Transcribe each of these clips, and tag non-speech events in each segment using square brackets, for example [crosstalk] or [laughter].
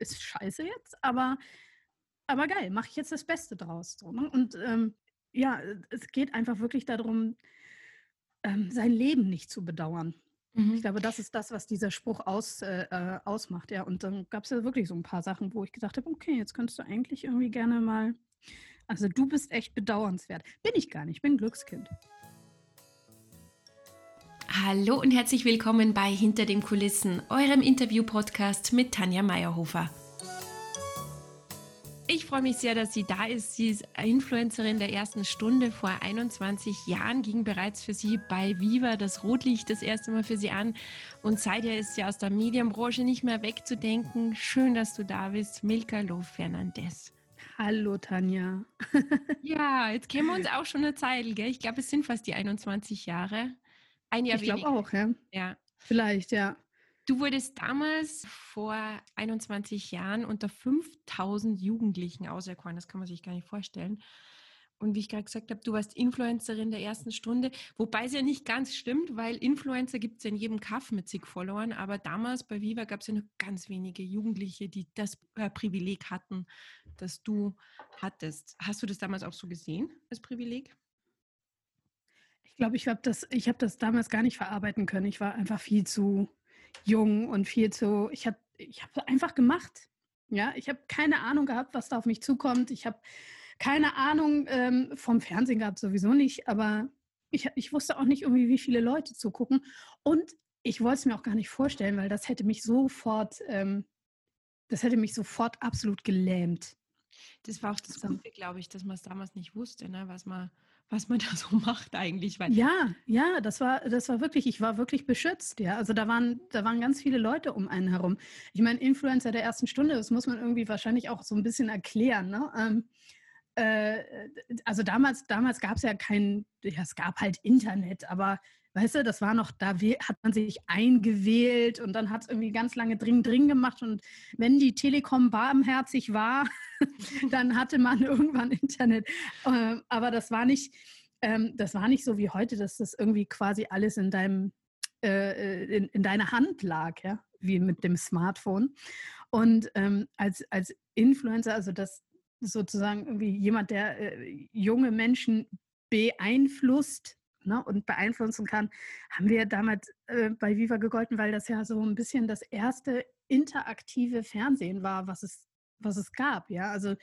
ist scheiße jetzt, aber, aber geil, mache ich jetzt das Beste draus. So, ne? Und ähm, ja, es geht einfach wirklich darum, ähm, sein Leben nicht zu bedauern. Mhm. Ich glaube, das ist das, was dieser Spruch aus, äh, äh ausmacht. Ja, und dann gab es ja wirklich so ein paar Sachen, wo ich gedacht habe, okay, jetzt könntest du eigentlich irgendwie gerne mal. Also du bist echt bedauernswert. Bin ich gar nicht, ich bin Glückskind. Hallo und herzlich willkommen bei Hinter den Kulissen, eurem Interview-Podcast mit Tanja Meyerhofer. Ich freue mich sehr, dass sie da ist. Sie ist Influencerin der ersten Stunde. Vor 21 Jahren ging bereits für sie bei Viva das Rotlicht das erste Mal für sie an. Und seither ist sie aus der Medienbranche nicht mehr wegzudenken. Schön, dass du da bist, Milka Lo Fernandez. Hallo Tanja. [laughs] ja, jetzt kennen wir uns auch schon eine Zeit, gell? Ich glaube, es sind fast die 21 Jahre. Ein Jahr Ich glaube auch, ja. Ja. Vielleicht, ja. Du wurdest damals vor 21 Jahren unter 5000 Jugendlichen auserkoren. Das kann man sich gar nicht vorstellen. Und wie ich gerade gesagt habe, du warst Influencerin der ersten Stunde, wobei es ja nicht ganz stimmt, weil Influencer gibt es ja in jedem Kaff mit zig Followern, aber damals bei Viva gab es ja nur ganz wenige Jugendliche, die das äh, Privileg hatten, das du hattest. Hast du das damals auch so gesehen, das Privileg? Glaube, ich habe das, ich das damals gar nicht verarbeiten können. Ich war einfach viel zu jung und viel zu, ich habe ich hab einfach gemacht. Ja, ich habe keine Ahnung gehabt, was da auf mich zukommt. Ich habe keine Ahnung ähm, vom Fernsehen gehabt, sowieso nicht, aber ich, ich wusste auch nicht irgendwie, wie viele Leute zugucken. Und ich wollte es mir auch gar nicht vorstellen, weil das hätte mich sofort, ähm, das hätte mich sofort absolut gelähmt. Das war auch das Gute, glaube ich, dass man es damals nicht wusste, ne? was man was man [laughs] da so macht eigentlich. Weil ja, ja, das war, das war wirklich, ich war wirklich beschützt, ja. Also da waren, da waren ganz viele Leute um einen herum. Ich meine, Influencer der ersten Stunde, das muss man irgendwie wahrscheinlich auch so ein bisschen erklären, ne? Ähm, äh, also damals, damals gab es ja kein, ja, es gab halt Internet, aber weißt du, das war noch, da hat man sich eingewählt und dann hat es irgendwie ganz lange dring dring gemacht und wenn die Telekom barmherzig war, [laughs] dann hatte man [laughs] irgendwann Internet. Ähm, aber das war nicht, ähm, das war nicht so wie heute, dass das irgendwie quasi alles in deinem äh, in, in deiner Hand lag, ja, wie mit dem Smartphone. Und ähm, als, als Influencer, also das sozusagen irgendwie jemand, der äh, junge Menschen beeinflusst, ne, und beeinflussen kann, haben wir damals äh, bei Viva gegolten, weil das ja so ein bisschen das erste interaktive Fernsehen war, was es, was es gab. Ja, also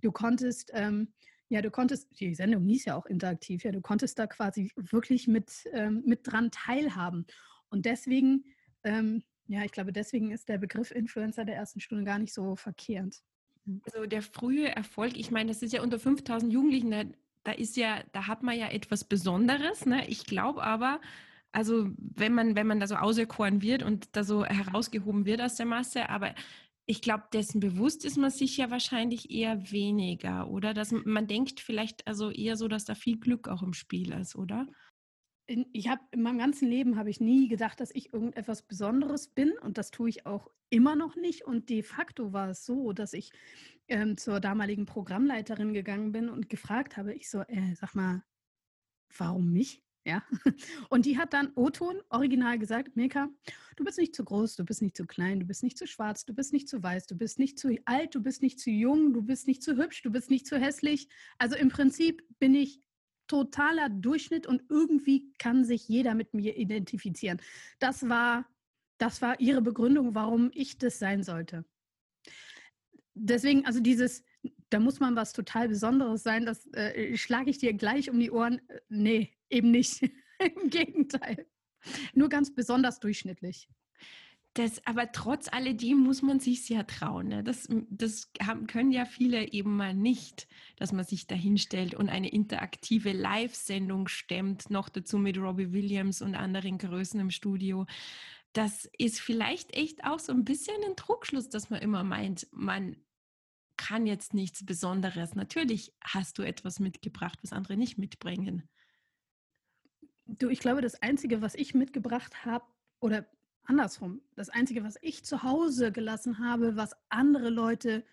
du konntest, ähm, ja, du konntest, die Sendung hieß ja auch interaktiv, ja, du konntest da quasi wirklich mit, ähm, mit dran teilhaben. Und deswegen, ähm, ja, ich glaube, deswegen ist der Begriff Influencer der ersten Stunde gar nicht so verkehrt. Also der frühe Erfolg, ich meine, das ist ja unter 5000 Jugendlichen, da ist ja, da hat man ja etwas Besonderes. Ne? Ich glaube aber, also wenn man, wenn man da so auserkoren wird und da so herausgehoben wird aus der Masse, aber ich glaube, dessen bewusst ist man sich ja wahrscheinlich eher weniger, oder? Dass man denkt vielleicht also eher so, dass da viel Glück auch im Spiel ist, oder? Ich habe in meinem ganzen Leben habe ich nie gedacht, dass ich irgendetwas Besonderes bin und das tue ich auch immer noch nicht. Und de facto war es so, dass ich ähm, zur damaligen Programmleiterin gegangen bin und gefragt habe, ich so, äh, sag mal, warum mich? Ja. [laughs] Und die hat dann O-Ton original gesagt, Mika, du bist nicht zu groß, du bist nicht zu klein, du bist nicht zu schwarz, du bist nicht zu weiß, du bist nicht zu alt, du bist nicht zu jung, du bist nicht zu hübsch, du bist nicht zu hässlich. Also im Prinzip bin ich totaler Durchschnitt und irgendwie kann sich jeder mit mir identifizieren. Das war, das war ihre Begründung, warum ich das sein sollte. Deswegen, also dieses, da muss man was total Besonderes sein, das äh, schlage ich dir gleich um die Ohren. Nee, eben nicht. [laughs] Im Gegenteil. Nur ganz besonders durchschnittlich. Das, aber trotz alledem muss man sich ja trauen. Ne? Das, das haben, können ja viele eben mal nicht, dass man sich da hinstellt und eine interaktive Live-Sendung stemmt, noch dazu mit Robbie Williams und anderen Größen im Studio. Das ist vielleicht echt auch so ein bisschen ein Druckschluss, dass man immer meint, man kann jetzt nichts Besonderes. Natürlich hast du etwas mitgebracht, was andere nicht mitbringen. Du, ich glaube, das Einzige, was ich mitgebracht habe, oder andersrum. Das Einzige, was ich zu Hause gelassen habe, was andere Leute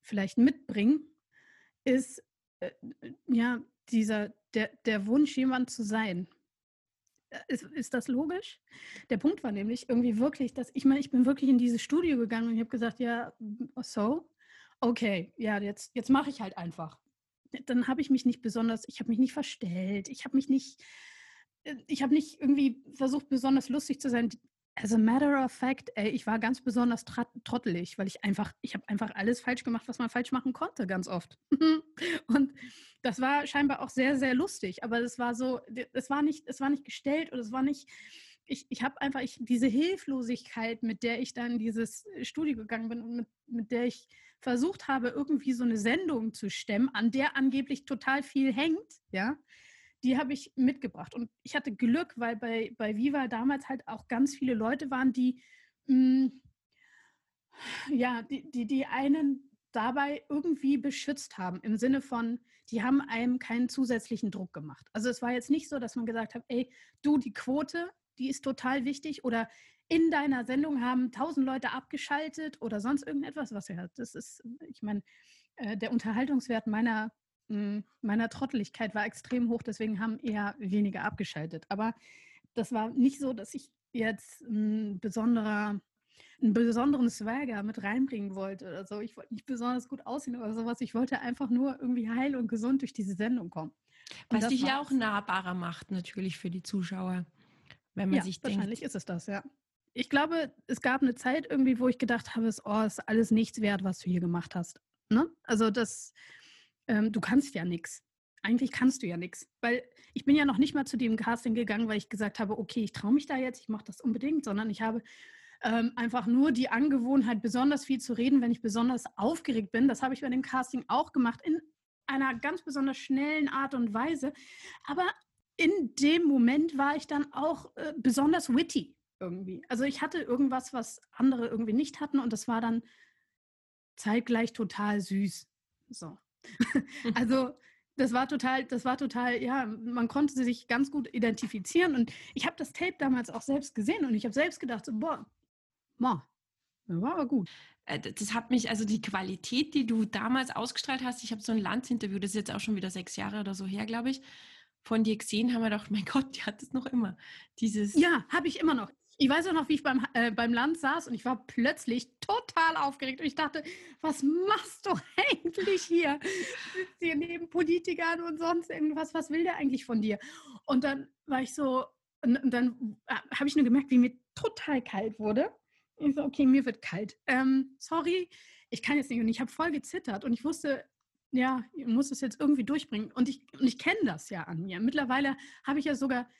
vielleicht mitbringen, ist äh, ja dieser der, der Wunsch, jemand zu sein. äh, ist, ist das logisch? Der Punkt war nämlich irgendwie wirklich, dass ich meine, ich bin wirklich in dieses Studio gegangen und ich habe gesagt, ja, so, okay, ja, jetzt, jetzt mache ich halt einfach. Dann habe ich mich nicht besonders, ich habe mich nicht verstellt, ich habe mich nicht, äh, ich habe nicht irgendwie versucht, besonders lustig zu sein. As a matter of fact, ey, ich war ganz besonders trottelig, weil ich einfach, ich habe einfach alles falsch gemacht, was man falsch machen konnte, ganz oft. [laughs] und das war scheinbar auch sehr, sehr lustig, aber es war so, es war nicht, es war nicht gestellt oder es war nicht, ich, ich habe einfach ich, diese Hilflosigkeit, mit der ich dann dieses Studio gegangen bin und mit, mit der ich versucht habe, irgendwie so eine Sendung zu stemmen, an der angeblich total viel hängt, ja, die habe ich mitgebracht. Und ich hatte Glück, weil bei, bei Viva damals halt auch ganz viele Leute waren, die, mh, hm, ja, die, die, die einen dabei irgendwie beschützt haben, im Sinne von, die haben einem keinen zusätzlichen Druck gemacht. Also es war jetzt nicht so, dass man gesagt hat, ey, du, die Quote, die ist total wichtig oder in deiner Sendung haben tausend Leute abgeschaltet oder sonst irgendetwas, was ja, das ist, ich meine, äh, der Unterhaltungswert meiner meiner Trotteligkeit war extrem hoch, deswegen haben eher weniger abgeschaltet. Aber das war nicht so, dass ich jetzt ein besonderer, einen besonderen Swagger mit reinbringen wollte oder so. Ich wollte nicht besonders gut aussehen oder sowas. Ich wollte einfach nur irgendwie heil und gesund durch diese Sendung kommen. Und Was dich ja auch nahbarer macht, natürlich für die Zuschauer, wenn man ja, sich denkt. Wahrscheinlich ist es das, ja. Ich glaube, es gab eine Zeit irgendwie, wo ich gedacht habe, oh, ist alles nichts wert, was du hier gemacht hast. Ne? Also das, ähm, du kannst ja nichts. Eigentlich kannst du ja nichts. Weil ich bin ja noch nicht mal zu dem Casting gegangen, weil ich gesagt habe, okay, ich traue mich da jetzt, ich mache das unbedingt, sondern ich habe ähm, einfach nur die Angewohnheit, besonders viel zu reden, wenn ich besonders aufgeregt bin. Das habe ich bei dem Casting auch gemacht, in einer ganz besonders schnellen Art und Weise. Aber in dem Moment war ich dann auch äh, besonders witty irgendwie. Also ich hatte irgendwas, was andere irgendwie nicht hatten und das war dann zeitgleich total süß. So. [laughs] also das war total, das war total, ja, man konnte sich ganz gut identifizieren und ich habe das Tape damals auch selbst gesehen und ich habe selbst gedacht, so, boah, ma, war aber gut. Äh, das hat mich, also die Qualität, die du damals ausgestrahlt hast, ich habe so ein Landsinterview, das ist jetzt auch schon wieder sechs Jahre oder so her, glaube ich, von dir gesehen, haben wir gedacht, [laughs] mein Gott, die hat es noch immer. Dieses ja, habe ich immer noch. Ich weiß auch noch, wie ich beim, äh, beim Land saß und ich war plötzlich total aufgeregt und ich dachte, was machst du [laughs] eigentlich hier? Sitzt hier neben Politikern und sonst irgendwas, was will der eigentlich von dir? Und dann war ich so, und, und dann äh, habe ich nur gemerkt, wie mir total kalt wurde. Ich so, okay, mir wird kalt. Ähm, sorry, ich kann jetzt nicht. Und ich habe voll gezittert und ich wusste, ja, ich muss es jetzt irgendwie durchbringen. Und ich, und ich kenne das ja an mir. Mittlerweile habe ich ja sogar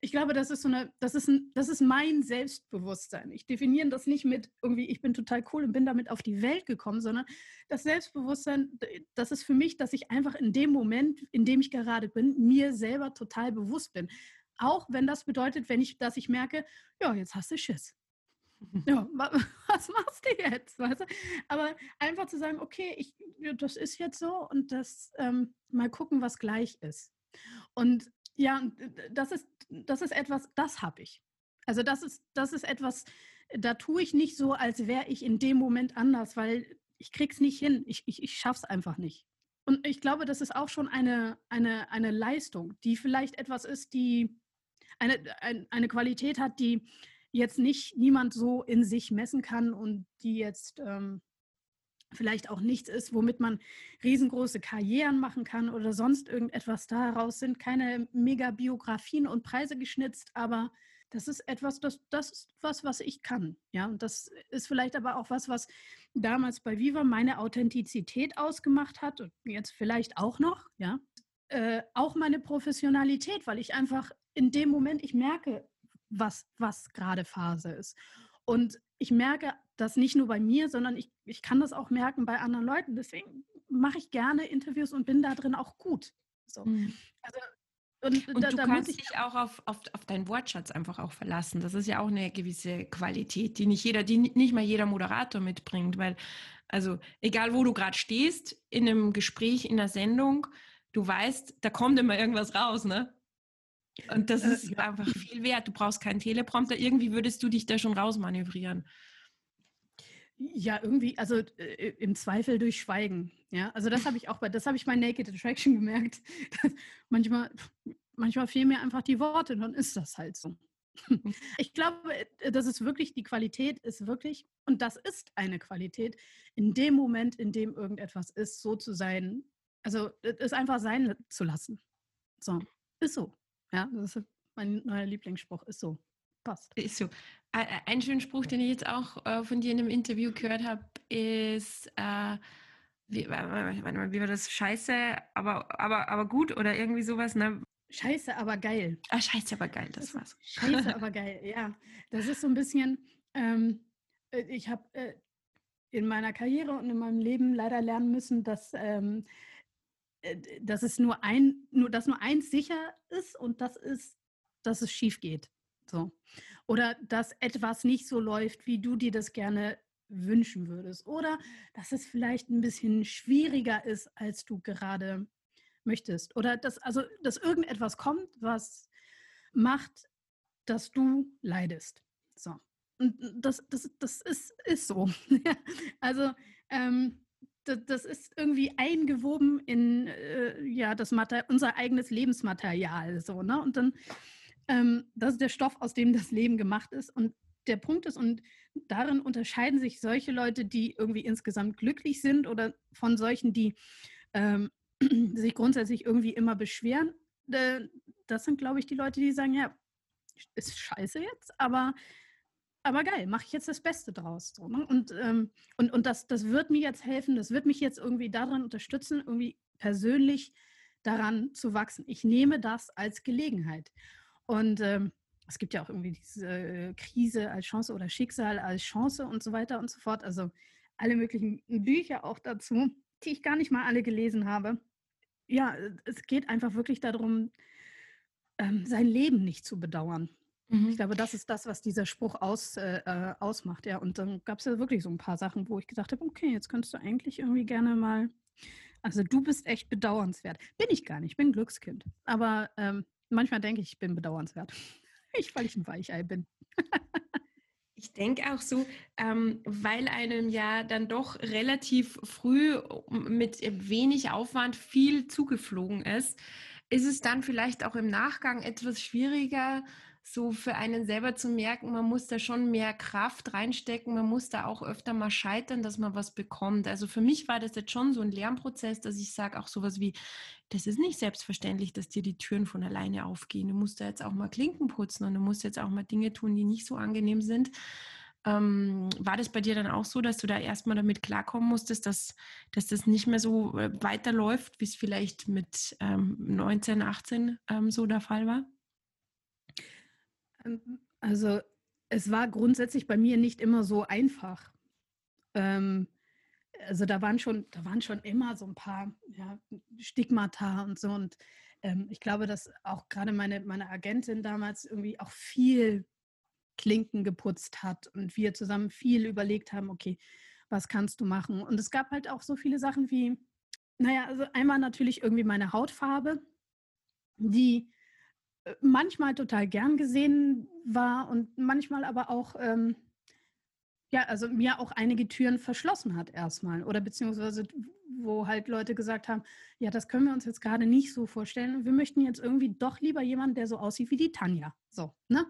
ich glaube, das ist so eine, das ist ein, das ist mein Selbstbewusstsein. Ich definiere das nicht mit irgendwie, ich bin total cool und bin damit auf die Welt gekommen, sondern das Selbstbewusstsein, das ist für mich, dass ich einfach in dem Moment, in dem ich gerade bin, mir selber total bewusst bin. Auch wenn das bedeutet, wenn ich, dass ich merke, ja, jetzt hast du Schiss. [laughs] Ja, [laughs] was machst du jetzt? Weißt du? Aber einfach zu sagen, okay, ich, das ist jetzt so und das ähm, mal gucken, was gleich ist. Und ja, das ist, das ist etwas, das habe ich. Also das ist, das ist etwas, da tue ich nicht so, als wäre ich in dem Moment anders, weil ich krieg's nicht hin. Ich, ich, ich schaff's einfach nicht. Und ich glaube, das ist auch schon eine, eine, eine Leistung, die vielleicht etwas ist, die eine, eine Qualität hat, die jetzt nicht niemand so in sich messen kann und die jetzt ähm, vielleicht auch nichts ist, womit man riesengroße Karrieren machen kann oder sonst irgendetwas. Daraus sind keine Mega-Biografien und Preise geschnitzt, aber das ist etwas, das, das ist was, was ich kann. Ja, und das ist vielleicht aber auch was, was damals bei Viva meine Authentizität ausgemacht hat und jetzt vielleicht auch noch, ja. Äh, auch meine Professionalität, weil ich einfach in dem Moment, ich merke, was, was gerade Phase ist. Und ich merke das nicht nur bei mir, sondern ich, ich kann das auch merken bei anderen Leuten. Deswegen mache ich gerne Interviews und bin da drin auch gut. So. Mhm. Also, und, und da, du kannst dich auch auf, auf, auf deinen Wortschatz einfach auch verlassen. Das ist ja auch eine gewisse Qualität, die nicht jeder, die nicht mal jeder Moderator mitbringt, weil also egal wo du gerade stehst, in einem Gespräch, in einer Sendung, du weißt, da kommt immer irgendwas raus, ne? Und das äh, ist ja. einfach viel wert. Du brauchst keinen Teleprompter. Irgendwie würdest du dich da schon rausmanövrieren. Ja, irgendwie, also äh, im Zweifel durch Schweigen. Ja, also das habe ich auch bei, das habe ich bei Naked Attraction gemerkt. [laughs] manchmal, manchmal fehlen mir einfach die Worte, dann ist das halt so. [laughs] Ich glaube, äh, das ist wirklich, die Qualität ist wirklich, und das ist eine Qualität, in dem Moment, in dem irgendetwas ist, so zu sein, also es einfach sein zu lassen. So, ist so. Ja, das ist mein neuer Lieblingsspruch, ist so. Passt. Ist so. Ein schöner Spruch, den ich jetzt auch äh, von dir in einem Interview gehört habe, ist, äh, wie, wie war das? Scheiße, aber, aber, aber gut oder irgendwie sowas, ne? Scheiße, aber geil. Ah, scheiße, aber geil, das war's. Scheiße, aber geil, [laughs] ja. Das ist so ein bisschen, ähm, äh, ich habe äh, in meiner Karriere und in meinem Leben leider lernen müssen, dass, ähm, äh, dass es nur ein, nur, dass nur eins sicher ist und das ist, dass es schief geht. So. Oder dass etwas nicht so läuft, wie du dir das gerne wünschen würdest. Oder dass es vielleicht ein bisschen schwieriger ist, als du gerade möchtest. Oder dass, also, dass irgendetwas kommt, was macht, dass du leidest. So. Und das, das, das ist, ist so. [laughs] also, ähm, das, ist irgendwie eingewoben in äh, ja, das unser eigenes Lebensmaterial. So, ne? Und dann, ähm, das ist der Stoff, aus dem das Leben gemacht ist. Und der Punkt ist, und darin unterscheiden sich solche Leute, die irgendwie insgesamt glücklich sind oder von solchen, die ähm, [clears throat] sich grundsätzlich irgendwie immer beschweren. Äh, das sind, glaube ich, die Leute, die sagen, ja, ist scheiße jetzt, aber, aber geil, mache ich jetzt das Beste draus. So, ne? Und, ähm, und, und das, das wird mir jetzt helfen, das wird mich jetzt irgendwie daran unterstützen, irgendwie persönlich daran zu wachsen. Ich nehme das als Gelegenheit. Und ähm, es gibt ja auch irgendwie diese äh, Krise als Chance oder Schicksal als Chance und so weiter und so fort. Also alle möglichen Bücher auch dazu, die ich gar nicht mal alle gelesen habe ja, es geht einfach wirklich darum, ähm, sein Leben nicht zu bedauern. Mhm. Ich glaube, das ist das, was dieser Spruch aus, äh, äh ausmacht. Ja, und dann gab es ja wirklich so ein paar Sachen, wo ich gedacht habe, okay, jetzt könntest du eigentlich irgendwie gerne mal. Also du bist echt bedauernswert. Bin ich gar nicht, ich bin ein Glückskind. Aber ähm, manchmal denke ich, ich bin bedauernswert. [laughs] ich, weil ich ein Weichei bin. Ich denke auch so, ähm, weil einem ja dann doch relativ früh mit wenig Aufwand viel zugeflogen ist, ist es dann vielleicht auch im Nachgang etwas schwieriger, so für einen selber zu merken, man muss da schon mehr Kraft reinstecken, man muss da auch öfter mal scheitern, dass man was bekommt. Also für mich war das jetzt schon so ein Lernprozess, dass ich sage auch sowas wie, das ist nicht selbstverständlich, dass dir die Türen von alleine aufgehen. Du musst da jetzt auch mal Klinken putzen und du musst jetzt auch mal Dinge tun, die nicht so angenehm sind. Ähm, war das bei dir dann auch so, dass du da erstmal damit klarkommen musstest, dass, dass das nicht mehr so äh, weiterläuft, wie es vielleicht mit ähm, 19, 18 ähm, so der Fall war? Ähm, also es war grundsätzlich bei mir nicht immer so einfach. Ähm, also da waren schon, da waren schon immer so ein paar ja, Stigmata und so. Und ähm, ich glaube, dass auch gerade meine, meine Agentin damals irgendwie auch viel Klinken geputzt hat und wir zusammen viel überlegt haben, okay, was kannst du machen? Und es gab halt auch so viele Sachen wie, naja, also einmal natürlich irgendwie meine Hautfarbe, die manchmal total gern gesehen war und manchmal aber auch, ähm, ja, also mir auch einige Türen verschlossen hat erstmal. Oder beziehungsweise, wo halt Leute gesagt haben, ja, das können wir uns jetzt gerade nicht so vorstellen. Wir möchten jetzt irgendwie doch lieber jemanden, der so aussieht wie die Tanja. So, ne?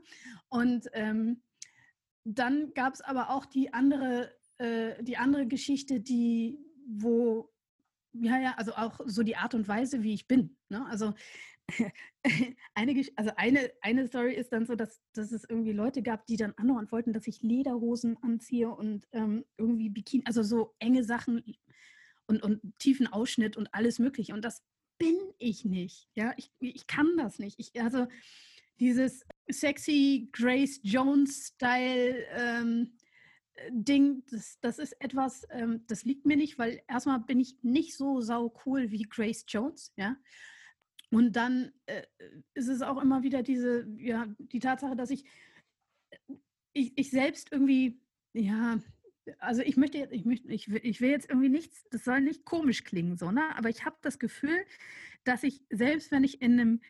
Und ähm, dann gab es aber auch die andere, äh, die andere Geschichte, die, wo ja, ja, also auch so die Art und Weise, wie ich bin. Ne? Also [laughs] eine, also eine, eine Story ist dann so, dass, dass es irgendwie Leute gab, die dann andauernd wollten, dass ich Lederhosen anziehe und ähm, irgendwie Bikini, also so enge Sachen und, und tiefen Ausschnitt und alles mögliche. Und das bin ich nicht. Ja, ich, ich kann das nicht. Ich, also dieses sexy Grace Jones-Style ähm, Ding, das, das ist etwas, ähm, das liegt mir nicht, weil erstmal bin ich nicht so sau cool wie Grace Jones, ja. Und dann äh, ist es auch immer wieder diese, ja, die Tatsache, dass ich, ich, ich selbst irgendwie, ja, also ich möchte jetzt, ich möchte, ich will, ich will jetzt irgendwie nichts, das soll nicht komisch klingen, so, ne? Aber ich habe das Gefühl, dass ich selbst, wenn ich in einem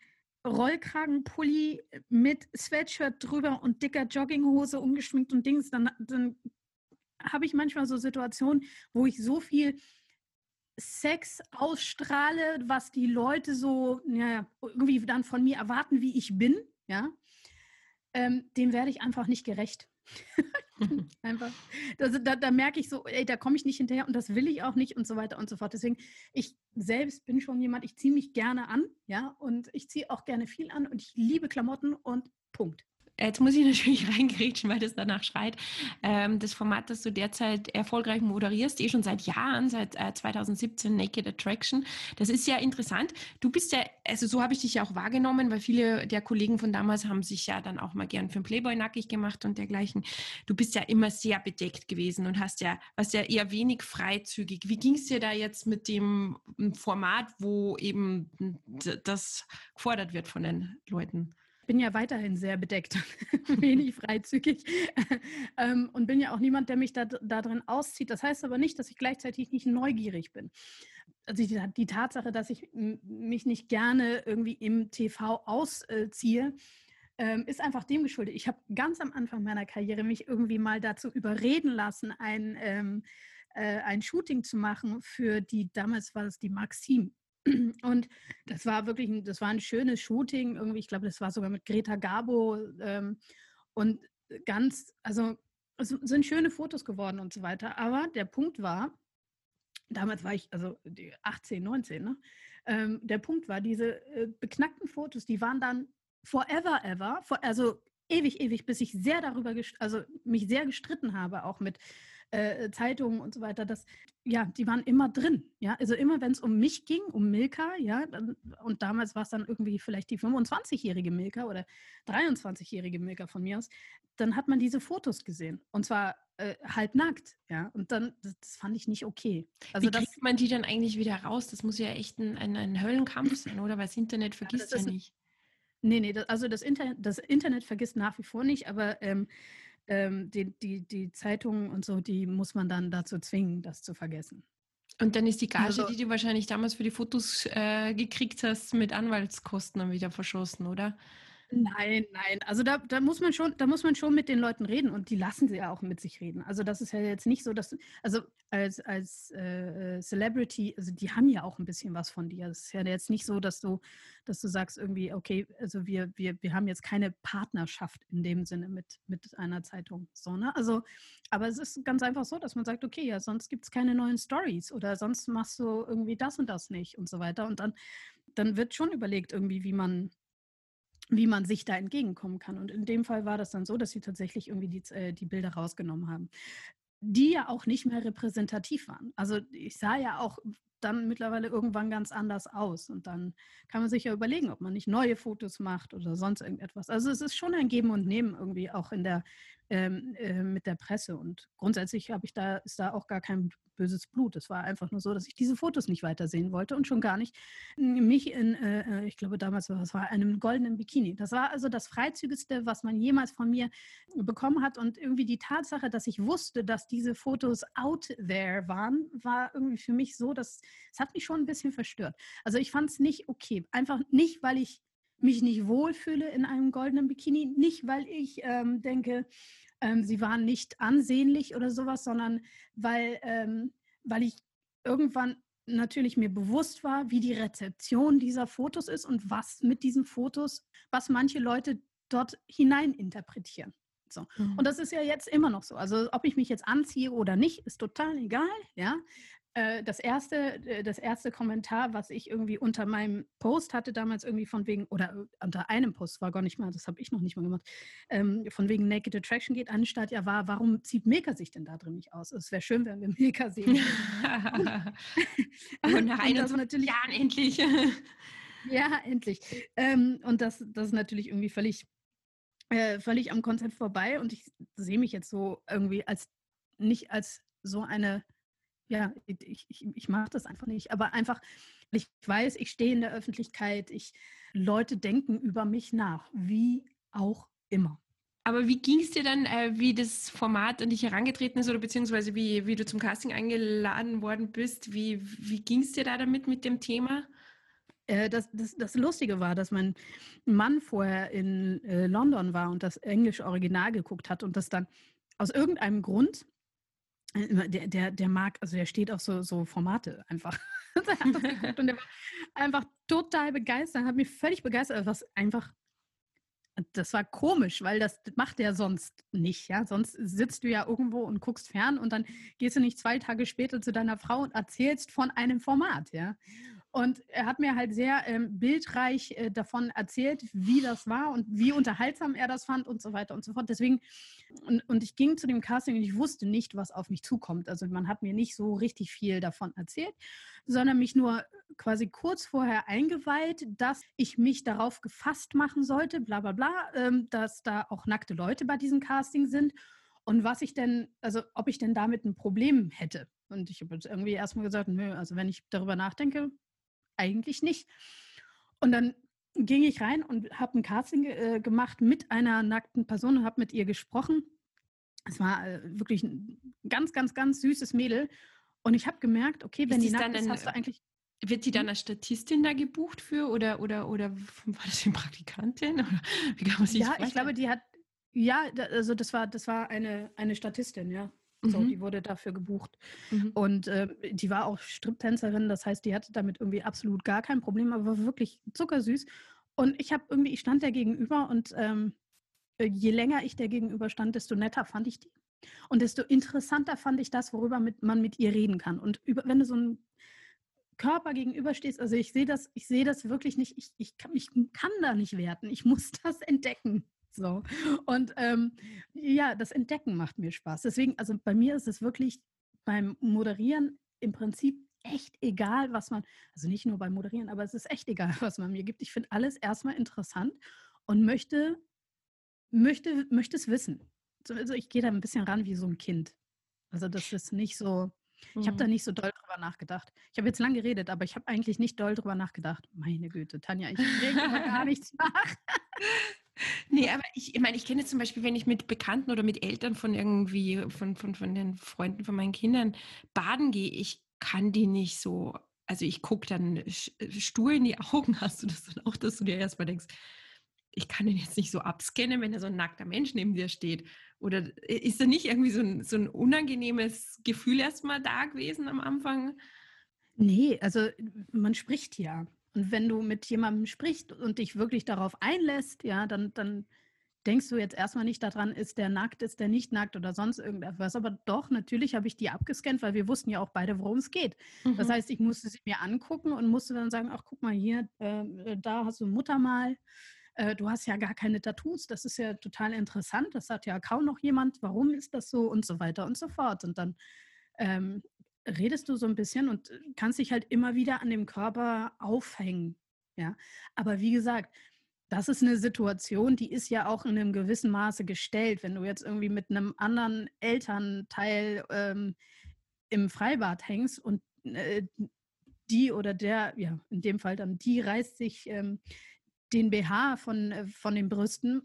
Rollkragenpulli mit Sweatshirt drüber und dicker Jogginghose umgeschminkt und Dings, dann, dann habe ich manchmal so Situationen, wo ich so viel Sex ausstrahle, was die Leute so ja, irgendwie dann von mir erwarten, wie ich bin, ja, ähm, dem werde ich einfach nicht gerecht. [laughs] einfach, das, da, da, merke ich so, ey, da komme ich nicht hinterher und das will ich auch nicht und so weiter und so fort. Deswegen, ich selbst bin schon jemand, ich ziehe mich gerne an, ja, und ich ziehe auch gerne viel an und ich liebe Klamotten und Punkt. Jetzt muss ich [laughs] natürlich reingrätschen, weil das danach schreit. Ähm, das Format, das du derzeit erfolgreich moderierst, eh schon seit Jahren, seit äh, 2017, Naked Attraction. Das ist ja interessant. Du bist ja, also so habe ich dich ja auch wahrgenommen, weil viele der Kollegen von damals haben sich ja dann auch mal gern für den Playboy nackig gemacht und dergleichen. Du bist ja immer sehr bedeckt gewesen und hast ja, warst ja eher wenig freizügig. Wie ging es dir da jetzt mit dem Format, wo eben das gefordert wird von den Leuten? Bin ja weiterhin sehr bedeckt, [laughs] wenig freizügig ähm, und bin ja auch niemand, der mich da, da auszieht. Das heißt aber nicht, dass ich gleichzeitig nicht neugierig bin. Also die, die Tatsache, dass ich mich nicht gerne irgendwie im TV ausziehe, ähm, ist einfach dem geschuldet. Ich habe ganz am Anfang meiner Karriere mich irgendwie mal dazu überreden lassen, ein, ähm, äh, ein Shooting zu machen für die, damals war es die Maxim. [clears throat] Und das war wirklich, ein, das war ein schönes Shooting. Irgendwie, ich glaube, das war sogar mit Greta Garbo ähm, und ganz, also es sind schöne Fotos geworden und so weiter. Aber der Punkt war, damals war ich also 18, 19, ne? Ähm, der Punkt war, diese äh, beknackten Fotos, die waren dann forever ever, for, also ewig, ewig, bis ich sehr darüber, also mich sehr gestritten habe, auch mit äh, Zeitungen und so weiter, dass ja, die waren immer drin. Ja, also immer wenn es um mich ging, um Milka, ja, und damals war es dann irgendwie vielleicht die 25-jährige Milka oder 23-jährige Milka von mir aus, dann hat man diese Fotos gesehen und zwar äh, halbnackt, ja, und dann das, das, fand ich nicht okay. Also Wie kriegt man die dann eigentlich wieder raus? Das muss ja echt ein, ein, ein Höllenkampf [laughs] sein, oder? Weil das Internet vergisst ja, ja nicht. Nee, nee, das, also das Internet, das Internet vergisst nach wie vor nicht, aber ähm, ähm, die, die, die Zeitungen und so, die muss man dann dazu zwingen, das zu vergessen. Und dann ist die Gage, also, die du wahrscheinlich damals für die Fotos äh, gekriegt hast, mit Anwaltskosten dann wieder verschossen, oder? Nein, nein. Also da, da muss man schon, da muss man schon mit den Leuten reden und die lassen sie ja auch mit sich reden. Also das ist ja jetzt nicht so, dass also als, als äh, Celebrity, also die haben ja auch ein bisschen was von dir. Es ist ja jetzt nicht so, dass du, dass du sagst irgendwie, okay, also wir, wir, wir haben jetzt keine Partnerschaft in dem Sinne mit, mit einer Zeitung. So, ne? Also, aber es ist ganz einfach so, dass man sagt, okay, ja, sonst gibt es keine neuen Stories oder sonst machst du irgendwie das und das nicht und so weiter. Und dann, dann wird schon überlegt, irgendwie, wie man wie man sich da entgegenkommen kann. Und in dem Fall war das dann so, dass sie tatsächlich irgendwie die, äh, die Bilder rausgenommen haben, die ja auch nicht mehr repräsentativ waren. Also ich sah ja auch dann mittlerweile irgendwann ganz anders aus. Und dann kann man sich ja überlegen, ob man nicht neue Fotos macht oder sonst irgendetwas. Also es ist schon ein Geben und Nehmen irgendwie auch in der, ähm, äh, mit der Presse. Und grundsätzlich habe ich da, ist da auch gar kein böses Blut. Es war einfach nur so, dass ich diese Fotos nicht weitersehen wollte und schon gar nicht mich in, äh, äh ich glaube damals war es war einem goldenen Bikini. Das war also das freizügigste, was man jemals von mir bekommen hat. Und irgendwie die Tatsache, dass ich wusste, dass diese Fotos out there waren, war irgendwie für mich so, dass es hat mich schon ein bisschen verstört. Also ich fand es nicht okay. Einfach nicht, weil ich mich nicht wohlfühle in einem goldenen Bikini, nicht weil ich ähm, denke, ähm, sie waren nicht ansehnlich oder sowas, sondern weil, ähm, weil ich irgendwann natürlich mir bewusst war, wie die Rezeption dieser Fotos ist und was mit diesen Fotos, was manche Leute dort hinein interpretieren. So. Mhm. Und das ist ja jetzt immer noch so. Also ob ich mich jetzt anziehe oder nicht, ist total egal. Ja, das erste, äh, das erste Kommentar, was ich irgendwie unter meinem Post hatte, damals irgendwie von wegen, oder äh, unter einem Post, war gar nicht mal, das habe ich noch nicht mal gemacht, ähm, von wegen Naked Attraction geht anstatt, ja, war, warum zieht Milka sich denn da drin nicht aus? Es wäre schön, wenn wir Milka sehen. und [laughs] [laughs] nach 21 Jahren endlich. [laughs] ja, endlich. Ähm, und das, das ist natürlich irgendwie völlig, äh, völlig am Konzept vorbei und ich sehe mich jetzt so irgendwie als, nicht als so eine ja, ich, ich, ich mache das einfach nicht. Aber einfach, ich weiß, ich stehe in der Öffentlichkeit, ich, Leute denken über mich nach, wie auch immer. Aber wie ging es dir dann, äh, wie das Format an dich herangetreten ist oder beziehungsweise wie, wie du zum Casting eingeladen worden bist? Wie, wie ging es dir da damit mit dem Thema? Äh, das, das, das Lustige war, dass mein Mann vorher in äh, London war und das englische Original geguckt hat und das dann aus irgendeinem Grund der, der, der mag, also der steht auf so, so Formate einfach. [laughs] und der war [laughs] einfach total begeistert, hat mich völlig begeistert, was einfach das war komisch, weil das macht er sonst nicht. Ja? Sonst sitzt du ja irgendwo und guckst fern und dann gehst du nicht zwei Tage später zu deiner Frau und erzählst von einem Format. Ja? Und er hat mir halt sehr ähm, bildreich äh, davon erzählt, wie das war und wie unterhaltsam er das fand und so weiter und so fort. Deswegen, und, und ich ging zu dem Casting und ich wusste nicht, was auf mich zukommt. Also man hat mir nicht so richtig viel davon erzählt, sondern mich nur quasi kurz vorher eingeweiht, dass ich mich darauf gefasst machen sollte, bla bla bla, ähm, dass da auch nackte Leute bei diesem Casting sind und was ich denn, also ob ich denn damit ein Problem hätte. Und ich habe jetzt irgendwie erstmal gesagt, nö, also wenn ich darüber nachdenke, eigentlich nicht. Und dann ging ich rein und habe ein Casting äh, gemacht mit einer nackten Person und habe mit ihr gesprochen. Es war äh, wirklich ein ganz, ganz, ganz süßes Mädel. Und ich habe gemerkt, okay, wenn die nackt ist, hast du eigentlich. Wird sie dann hm? als Statistin da gebucht für oder, oder, oder [laughs] war das eine Praktikantin? Oder wie kann man sich ja, ich glaube, die hat, ja, also das war, das war eine, eine Statistin, ja. So, mhm. die wurde dafür gebucht. Mhm. Und äh, die war auch Striptänzerin, das heißt, die hatte damit irgendwie absolut gar kein Problem, aber war wirklich zuckersüß. Und ich habe irgendwie, ich stand der gegenüber und ähm, äh, je länger ich der gegenüber stand, desto netter fand ich die. Und desto interessanter fand ich das, worüber mit, man mit ihr reden kann. Und über, wenn du so einen Körper gegenüberstehst, also ich sehe das, ich sehe das wirklich nicht, ich, ich, kann, ich kann da nicht werten, ich muss [laughs] das entdecken. So. Und ähm, ja, das Entdecken macht mir Spaß. Deswegen, also bei mir ist es wirklich beim Moderieren im Prinzip echt egal, was man, also nicht nur beim Moderieren, aber es ist echt egal, [laughs] was man mir gibt. Ich finde alles erstmal interessant und möchte, möchte, möchte es wissen. Also ich gehe da ein bisschen ran wie so ein Kind. Also das ist nicht so, ich habe da mhm. nicht so doll drüber nachgedacht. Ich habe jetzt lang geredet, aber ich habe eigentlich nicht doll drüber nachgedacht. Meine Güte, Tanja, ich denke gar [laughs] nichts nach. [laughs] Nee, aber ich, ich meine, ich kenne zum Beispiel, wenn ich mit Bekannten oder mit Eltern von irgendwie, von, von, von den Freunden von meinen Kindern baden gehe, ich kann die nicht so, also ich gucke dann stur in die Augen, [laughs] hast du das dann auch, dass du dir erstmal denkst, ich kann den jetzt nicht so abscannen, wenn da so ein nackter Mensch neben dir steht. Oder ist da nicht irgendwie so ein, so ein unangenehmes Gefühl erstmal da gewesen am Anfang? Nee, also man spricht ja. Und wenn du mit jemandem sprichst und dich wirklich darauf einlässt, ja, dann, dann denkst du jetzt erstmal nicht daran, ist der nackt, ist der nicht nackt oder sonst irgendetwas. Aber doch, natürlich habe ich die abgescannt, weil wir wussten ja auch beide, worum es geht. Mhm. Das heißt, ich musste sie mir angucken und musste dann sagen, ach, guck mal hier, äh, da hast du ein Muttermal. Äh, du hast ja gar keine Tattoos. Das ist ja total interessant. Das hat ja kaum noch jemand. Warum ist das so? Und so weiter und so fort. Und dann ähm, redest du so ein bisschen und äh, kannst dich halt immer wieder an dem Körper aufhängen. Ja, aber wie gesagt, das ist eine Situation, die ist ja auch in einem gewissen Maße gestellt. Wenn du jetzt irgendwie mit einem anderen Elternteil ähm, im Freibad hängst und äh, die oder der, ja, in dem Fall dann die reißt sich ähm, den BH von, äh, von den Brüsten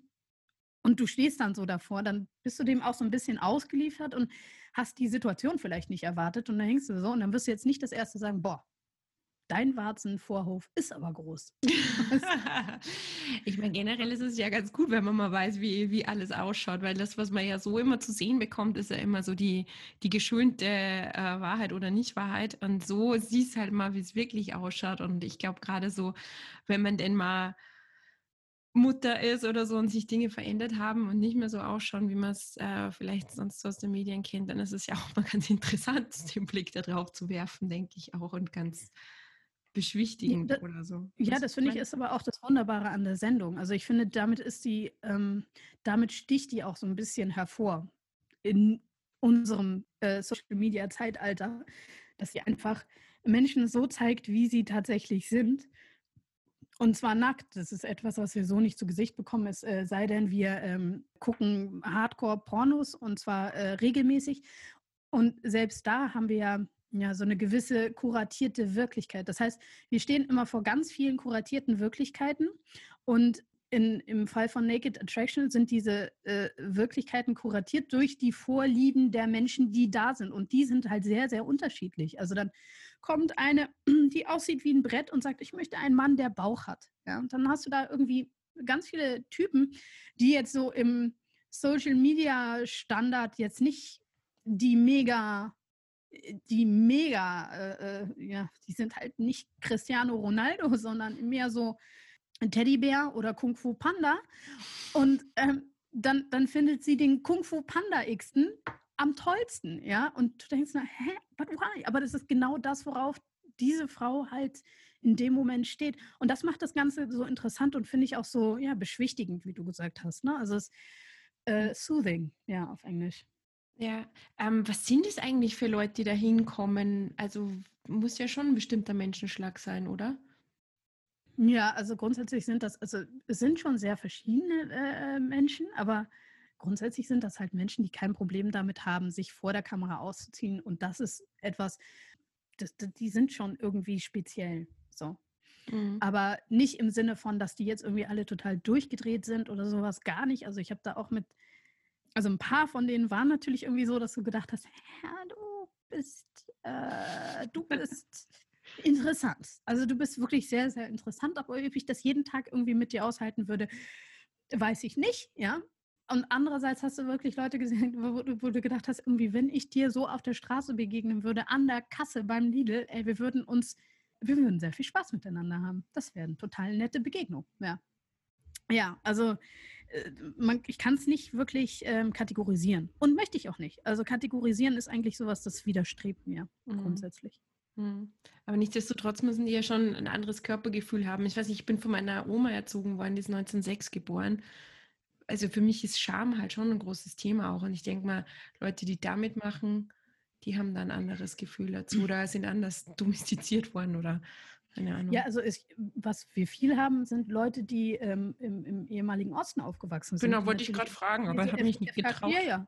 und du stehst dann so davor, dann bist du dem auch so ein bisschen ausgeliefert und hast die Situation vielleicht nicht erwartet und dann hängst du so und dann wirst du jetzt nicht das erste sagen, boah, dein Warzenvorhof ist aber groß. [laughs] [laughs] ich meine, generell ist es ja ganz gut, wenn man mal weiß, wie, wie alles ausschaut, weil das, was man ja so immer zu sehen bekommt, ist ja immer so die, die geschönte äh, Wahrheit oder Nicht-Wahrheit. Und so siehst halt mal, wie es wirklich ausschaut. Und ich glaube, gerade so, wenn man denn mal Mutter ist oder so und sich Dinge verändert haben und nicht mehr so ausschauen, wie man es äh, vielleicht sonst aus den Medien kennt, dann ist es ja [laughs] auch mal ganz interessant, [laughs] den Blick darauf zu werfen, denke ich auch und ganz beschwichtigend ja, oder so. Ja, das finde ich ist aber auch das Wunderbare an der Sendung. Also ich finde, damit ist die, ähm, damit sticht die auch so ein bisschen hervor in unserem äh, Social Media Zeitalter, dass sie einfach Menschen so zeigt, wie sie tatsächlich sind und zwar nackt. Das ist etwas, was wir so nicht zu Gesicht bekommen, es äh, sei denn, wir ähm, gucken Hardcore-Pornos und zwar äh, regelmäßig. Und selbst da haben wir ja, ja so eine gewisse kuratierte Wirklichkeit. Das heißt, wir stehen immer vor ganz vielen kuratierten Wirklichkeiten und in, im Fall von Naked Attraction sind diese äh, Wirklichkeiten kuratiert durch die Vorlieben der Menschen, die da sind. Und die sind halt sehr, sehr unterschiedlich. Also dann kommt eine, [clears throat] die aussieht wie ein Brett und sagt, ich möchte einen Mann, der Bauch hat. Ja, und dann hast du da irgendwie ganz viele Typen, die jetzt so im Social Media Standard jetzt nicht die mega, die mega, äh, äh, ja, die sind halt nicht Cristiano Ronaldo, [laughs] sondern mehr so Teddybär oder Kung Fu Panda. Und ähm, dann, dann findet sie den Kung Fu Panda Xten am tollsten, ja. Und du denkst, na, hä, but why? Aber das ist genau das, worauf diese Frau halt in dem Moment steht. Und das macht das Ganze so interessant und finde ich auch so, ja, beschwichtigend, wie du gesagt hast. Ne? Also es ist äh, soothing, ja, auf Englisch. Ja, ähm, was sind es eigentlich für Leute, die da hinkommen? Also muss ja schon ein bestimmter Menschenschlag sein, oder? Ja, also grundsätzlich sind das, also es sind schon sehr verschiedene äh, Menschen, aber grundsätzlich sind das halt Menschen, die kein Problem damit haben, sich vor der Kamera auszuziehen. Und das ist etwas, das, die sind schon irgendwie speziell. So. Mhm. Aber nicht im Sinne von, dass die jetzt irgendwie alle total durchgedreht sind oder sowas, gar nicht. Also ich habe da auch mit, also ein paar von denen waren natürlich irgendwie so, dass du gedacht hast, ja, du bist, äh, du bist [laughs] interessant. Also du bist wirklich sehr, sehr interessant. Aber ob ich das jeden Tag irgendwie mit dir aushalten würde, weiß ich nicht, ja. Und andererseits hast du wirklich Leute gesehen, wo, wo, du gedacht hast, irgendwie, wenn ich dir so auf der Straße begegnen würde, an der Kasse beim Lidl, ey, wir würden uns wir würden sehr viel Spaß miteinander haben. Das wäre eine total nette Begegnung. Ja, ja also äh, man, ich kann es nicht wirklich ähm, kategorisieren und möchte ich auch nicht. Also kategorisieren ist eigentlich sowas, das widerstrebt mir mhm. grundsätzlich. Mhm. Aber nichtsdestotrotz müssen die ja schon ein anderes Körpergefühl haben. Ich weiß nicht, ich bin von meiner Oma erzogen worden, die ist 1906 geboren. Also für mich ist Scham halt schon ein großes Thema auch. Und ich denke mal, Leute, die damit machen, die haben dann ein anderes Gefühl dazu [clears throat] oder sind anders domestiziert worden oder keine Ahnung. Ja, also ist, was wir viel haben, sind Leute, die ähm, im, im, ehemaligen Osten aufgewachsen sind. Genau, wollte ich gerade fragen, aber habe mich nicht getraut. Ja, ja.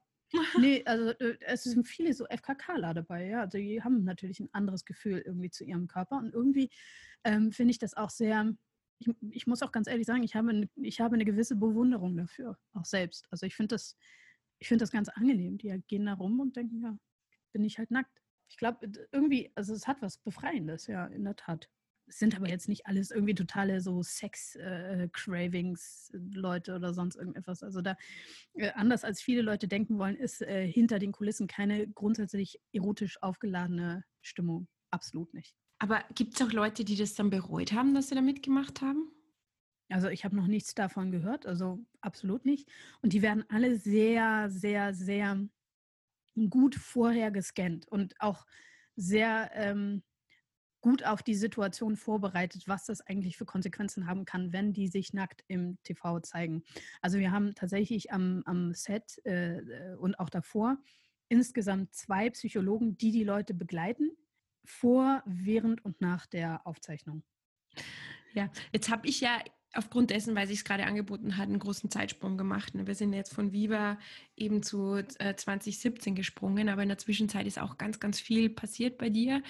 nee, also äh, es sind viele so FKKler dabei, ja. Also die haben natürlich ein anderes Gefühl irgendwie zu ihrem Körper. Und irgendwie ähm, finde ich das auch sehr, ich, ich, muss auch ganz ehrlich sagen, ich habe, eine, ich habe eine gewisse Bewunderung dafür, auch selbst. Also ich finde das, ich finde das ganz angenehm. Die gehen da rum und denken, ja, bin ich halt nackt. Ich glaube, irgendwie, also es hat was Befreiendes, ja, in der Tat. Es sind aber jetzt nicht alles irgendwie totale so Sex-Cravings-Leute äh, oder sonst irgendetwas. Also da, äh, anders als viele Leute denken wollen, ist äh, hinter den Kulissen keine grundsätzlich erotisch aufgeladene Stimmung. Absolut nicht. Aber gibt es auch Leute, die das dann bereut haben, dass sie da mitgemacht haben? Also ich habe noch nichts davon gehört, also absolut nicht. Und die werden alle sehr, sehr, sehr gut vorher gescannt und auch sehr ähm, gut auf die Situation vorbereitet, was das eigentlich für Konsequenzen haben kann, wenn die sich nackt im TV zeigen. Also wir haben tatsächlich am, am Set äh, äh, und auch davor insgesamt zwei Psychologen, die die Leute begleiten, vor, während und nach der Aufzeichnung. Ja, jetzt habe ich ja aufgrund dessen, weil sich es gerade angeboten hat, einen großen Zeitsprung gemacht. Ne? Wir sind jetzt von Viva eben zu 2017 äh, gesprungen, aber in der Zwischenzeit ist auch ganz, ganz viel passiert bei dir.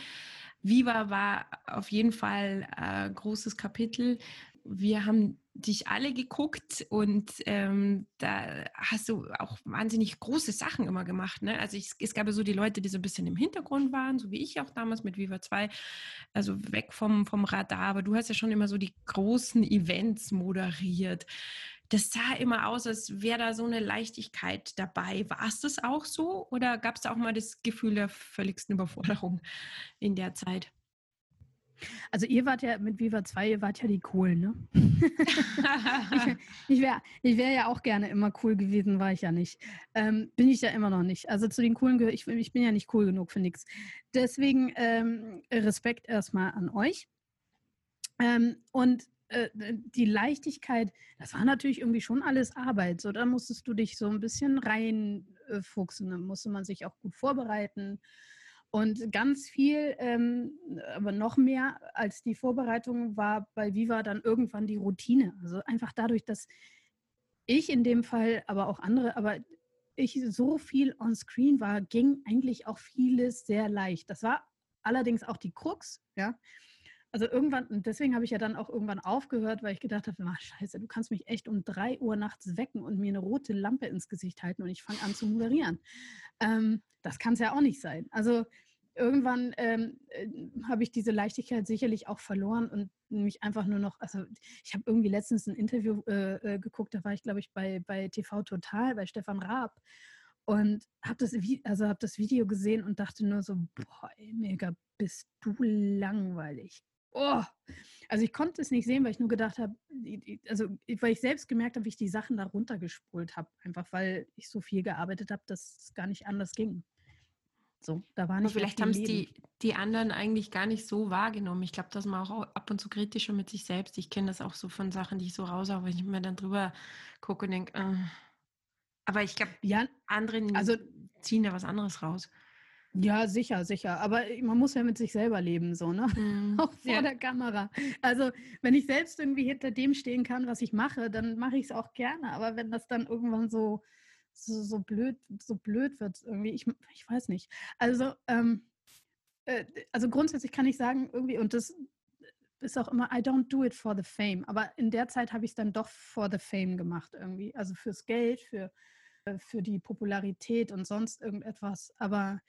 Viva war auf jeden Fall ein äh, großes Kapitel. Wir haben dich alle geguckt und ähm, da hast du auch wahnsinnig große Sachen immer gemacht. Ne? Also ich, es gab ja so die Leute, die so ein bisschen im Hintergrund waren, so wie ich auch damals mit Viva 2, also weg vom, vom Radar, aber du hast ja schon immer so die großen Events moderiert. Das sah immer aus, als wäre da so eine Leichtigkeit dabei. War es das auch so oder gab es auch mal das Gefühl der völligsten Überforderung in der Zeit? Also ihr wart ja mit Viva 2, ihr wart ja die Coolen, ne? [laughs] ich, ich wäre ich wär ja auch gerne immer cool gewesen, war ich ja nicht. Ähm, bin ich ja immer noch nicht. Also zu den Coolen gehöre ich, ich bin ja nicht cool genug für nichts. Deswegen ähm, Respekt erstmal an euch. Ähm, und äh, die Leichtigkeit, das war natürlich irgendwie schon alles Arbeit. So, da musstest du dich so ein bisschen reinfuchsen. Da musste man sich auch gut vorbereiten. Und ganz viel, ähm, aber noch mehr als die Vorbereitung war bei Viva dann irgendwann die Routine. Also einfach dadurch, dass ich in dem Fall, aber auch andere, aber ich so viel on screen war, ging eigentlich auch vieles sehr leicht. Das war allerdings auch die Krux, ja. Also irgendwann, und deswegen habe ich ja dann auch irgendwann aufgehört, weil ich gedacht habe, ach scheiße, du kannst mich echt um drei Uhr nachts wecken und mir eine rote Lampe ins Gesicht halten und ich fange an zu moderieren. Ähm, das kann es ja auch nicht sein. Also irgendwann ähm, äh, habe ich diese Leichtigkeit sicherlich auch verloren und mich einfach nur noch, also ich habe irgendwie letztens ein Interview äh, äh, geguckt, da war ich, glaube ich, bei, bei TV Total, bei Stefan Raab. und habe das, also hab das Video gesehen und dachte nur so, boah, mega, bist du langweilig. Oh. Also ich konnte es nicht sehen, weil ich nur gedacht habe, also weil ich selbst gemerkt habe, wie ich die Sachen da runtergespult habe, einfach weil ich so viel gearbeitet habe, dass es gar nicht anders ging. So, da war nicht Aber vielleicht haben es die, die anderen eigentlich gar nicht so wahrgenommen. Ich glaube, dass man auch ab und zu kritischer mit sich selbst. Ich kenne das auch so von Sachen, die ich so raushaue, wenn ich mir dann drüber gucke und denke, äh, aber ich glaube, ja, andere also, ziehen da was anderes raus. Ja, sicher, sicher. Aber man muss ja mit sich selber leben, so, ne? Mm, [laughs] Auch vor ja. der Kamera. Also, wenn ich selbst irgendwie hinter dem stehen kann, was ich mache, dann mache ich es auch gerne. Aber wenn das dann irgendwann so, so, so blöd, so blöd wird, irgendwie, ich, ich weiß nicht. Also, ähm, äh, also grundsätzlich kann ich sagen, irgendwie, und das ist auch immer, I don't do it for the fame. Aber in der Zeit habe ich es dann doch for the fame gemacht, irgendwie. Also fürs Geld, für, äh, für die Popularität und sonst irgendetwas. Aber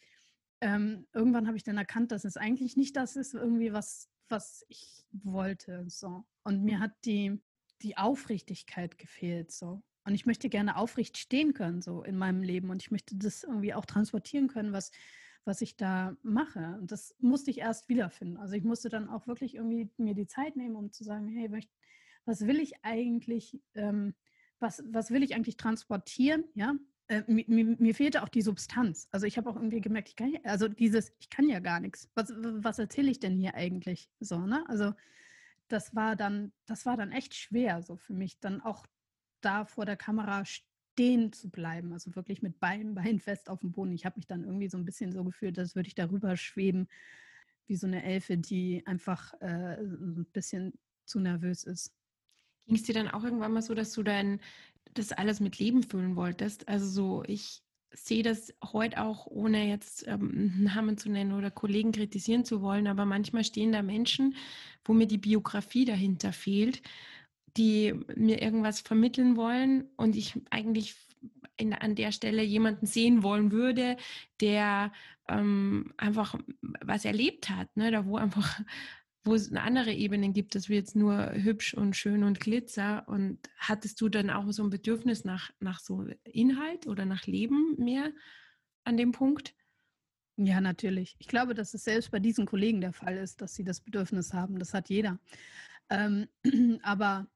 ähm, irgendwann habe ich dann erkannt, dass es eigentlich nicht das ist, irgendwie was, was ich wollte. So. Und mir hat die, die Aufrichtigkeit gefehlt. So. Und ich möchte gerne aufrecht stehen können, so in meinem Leben. Und ich möchte das irgendwie auch transportieren können, was, was ich da mache. Und das musste ich erst wiederfinden. Also ich musste dann auch wirklich irgendwie mir die Zeit nehmen, um zu sagen, hey, was will ich eigentlich, ähm, was, was will ich eigentlich transportieren, ja? äh, mir, mir, fehlte auch die Substanz. Also ich habe auch irgendwie gemerkt, ich kann ja, also dieses, ich kann ja gar nichts. Was, was erzähle ich denn hier eigentlich? So, ne? Also das war dann, das war dann echt schwer, so für mich, dann auch da vor der Kamera stehen zu bleiben, also wirklich mit Bein, [laughs] Bein fest auf dem Boden. Ich habe mich dann irgendwie so ein bisschen so gefühlt, als würde ich darüber schweben, wie so eine Elfe, die einfach äh, ein bisschen zu nervös ist. Ging es dir dann auch irgendwann mal so, dass du dein, das alles mit Leben füllen wolltest. Also so, ich sehe das heute auch, ohne jetzt ähm, Namen zu nennen oder Kollegen kritisieren zu wollen, aber manchmal stehen da Menschen, wo mir die Biografie dahinter fehlt, die mir irgendwas vermitteln wollen und ich eigentlich in, an der Stelle jemanden sehen wollen würde, der ähm, einfach was erlebt hat, ne? da wo einfach [laughs] wo es eine andere Ebene gibt, dass wir jetzt nur hübsch und schön und Glitzer. Und hattest du dann auch so ein Bedürfnis nach, nach so Inhalt oder nach Leben mehr an dem Punkt? Ja, natürlich. Ich glaube, dass es selbst bei diesen Kollegen der Fall ist, dass sie das Bedürfnis haben. Das hat jeder. Ähm, [clears throat] aber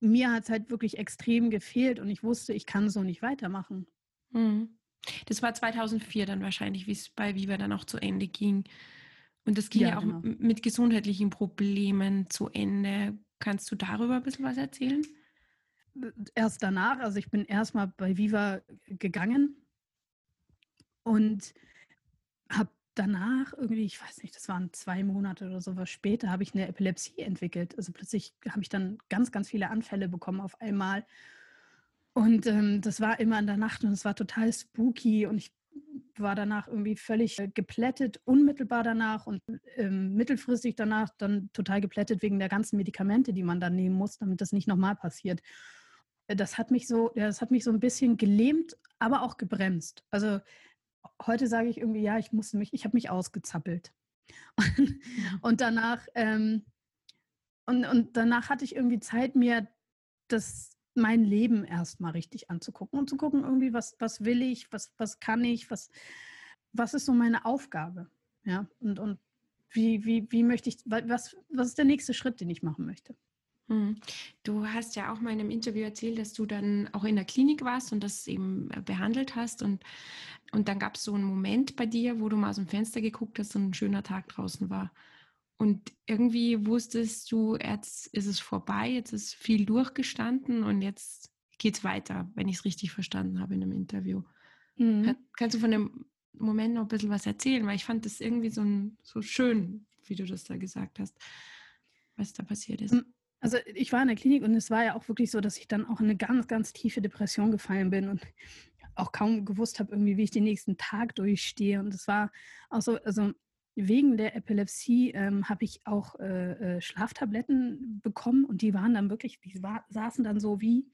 mir hat es halt wirklich extrem gefehlt und ich wusste, ich kann so nicht weitermachen. Mhm. Das war 2004 dann wahrscheinlich, wie es bei Viva dann auch zu Ende ging. Und das ging ja, ja auch genau. mit gesundheitlichen Problemen zu Ende. Kannst du darüber ein bisschen was erzählen? Erst danach, also ich bin erstmal bei Viva gegangen und habe danach irgendwie, ich weiß nicht, das waren zwei Monate oder sowas später, habe ich eine Epilepsie entwickelt. Also plötzlich habe ich dann ganz, ganz viele Anfälle bekommen auf einmal. Und ähm, das war immer in der Nacht und es war total spooky und ich war danach irgendwie völlig äh, geplättet, unmittelbar danach und ähm, mittelfristig danach dann total geplättet wegen der ganzen Medikamente, die man dann nehmen muss, damit das nicht nochmal passiert. Äh, das hat mich so, das hat mich so ein bisschen gelähmt, aber auch gebremst. Also heute sage ich irgendwie, ja, ich musste mich, ich habe mich ausgezappelt. Und, [laughs] und danach, ähm, und, und danach hatte ich irgendwie Zeit, mir das mein Leben erstmal richtig anzugucken und zu gucken, irgendwie, was, was will ich, was, was kann ich, was, was ist so meine Aufgabe? Ja, und, und wie, wie, wie möchte ich, was, was ist der nächste Schritt, den ich machen möchte? Hm. Du hast ja auch mal in einem Interview erzählt, dass du dann auch in der Klinik warst und das eben äh, behandelt hast. Und, und dann gab es so einen Moment bei dir, wo du mal aus dem Fenster geguckt hast und ein schöner Tag draußen war. Und irgendwie wusstest du, jetzt ist es vorbei, jetzt ist viel durchgestanden und jetzt geht es weiter, wenn ich es richtig verstanden habe in einem Interview. Mhm. Kannst du von dem Moment noch ein bisschen was erzählen? Weil ich fand das irgendwie so, ein, so schön, wie du das da gesagt hast, was da passiert ist. Hm, also ich war in der Klinik und es war ja auch wirklich so, dass ich dann auch in eine ganz, ganz tiefe Depression gefallen bin und auch kaum gewusst habe, irgendwie, wie ich den nächsten Tag durchstehe. Und es war auch so, also wegen der Epilepsie ähm, habe ich auch äh, äh, Schlaftabletten bekommen und die waren dann wirklich, die war, saßen dann so wie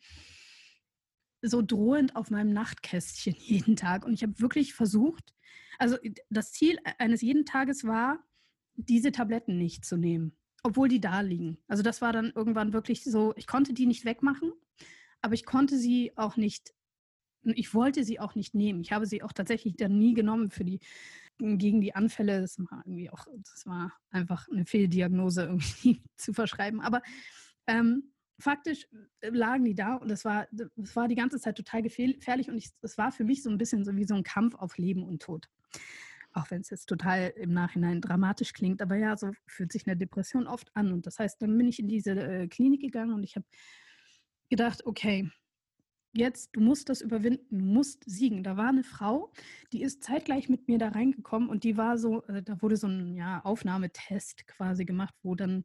so drohend auf meinem Nachtkästchen [laughs] jeden Tag. Und ich habe wirklich versucht, also das Ziel eines jeden Tages war, diese Tabletten nicht zu nehmen, obwohl die da liegen. Also das war dann irgendwann wirklich so, ich konnte die nicht wegmachen, aber ich konnte sie auch nicht ich wollte sie auch nicht nehmen. Ich habe sie auch tatsächlich dann nie genommen für die gegen die Anfälle. Das war irgendwie auch, das war einfach eine Fehldiagnose [laughs] irgendwie zu verschreiben. Aber ähm, faktisch äh, lagen die da und es war, das war die ganze Zeit total gefährlich und es war für mich so ein bisschen so wie so ein Kampf auf Leben und Tod. Auch wenn es jetzt total im Nachhinein dramatisch klingt, aber ja, so fühlt sich eine Depression oft an. Und das heißt, dann bin ich in diese äh, Klinik gegangen und ich habe gedacht, okay, jetzt, du musst das überwinden, du musst siegen. Da war eine Frau, die ist zeitgleich mit mir da reingekommen und die war so, äh, da wurde so ein ja, Aufnahmetest quasi gemacht, wo dann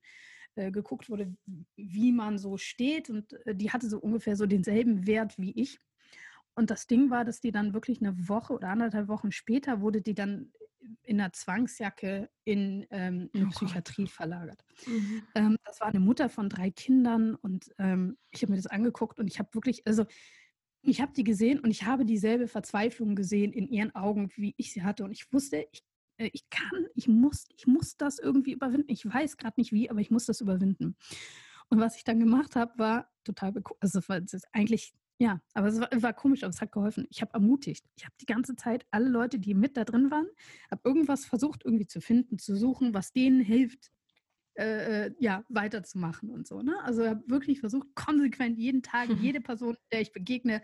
äh, geguckt wurde, wie man so steht und äh, die hatte so ungefähr so denselben Wert wie ich. Und das Ding war, dass die dann wirklich eine Woche oder anderthalb Wochen später wurde die dann in einer Zwangsjacke in ähm, eine oh Psychiatrie Gott. verlagert. Mhm. Ähm, das war eine Mutter von drei Kindern und ähm, ich habe mir das angeguckt und ich habe wirklich, also ich habe die gesehen und ich habe dieselbe Verzweiflung gesehen in ihren Augen, wie ich sie hatte. Und ich wusste, ich, äh, ich kann, ich muss, ich muss das irgendwie überwinden. Ich weiß gerade nicht wie, aber ich muss das überwinden. Und was ich dann gemacht habe, war total, also es ist eigentlich ja, aber es war, war, komisch, aber es hat geholfen. Ich habe ermutigt. Ich habe die ganze Zeit alle Leute, die mit da drin waren, habe irgendwas versucht irgendwie zu finden, zu suchen, was denen hilft, äh, äh ja, weiterzumachen und so. Ne? Also habe wirklich versucht, konsequent jeden Tag, [laughs] jede Person, der ich begegne,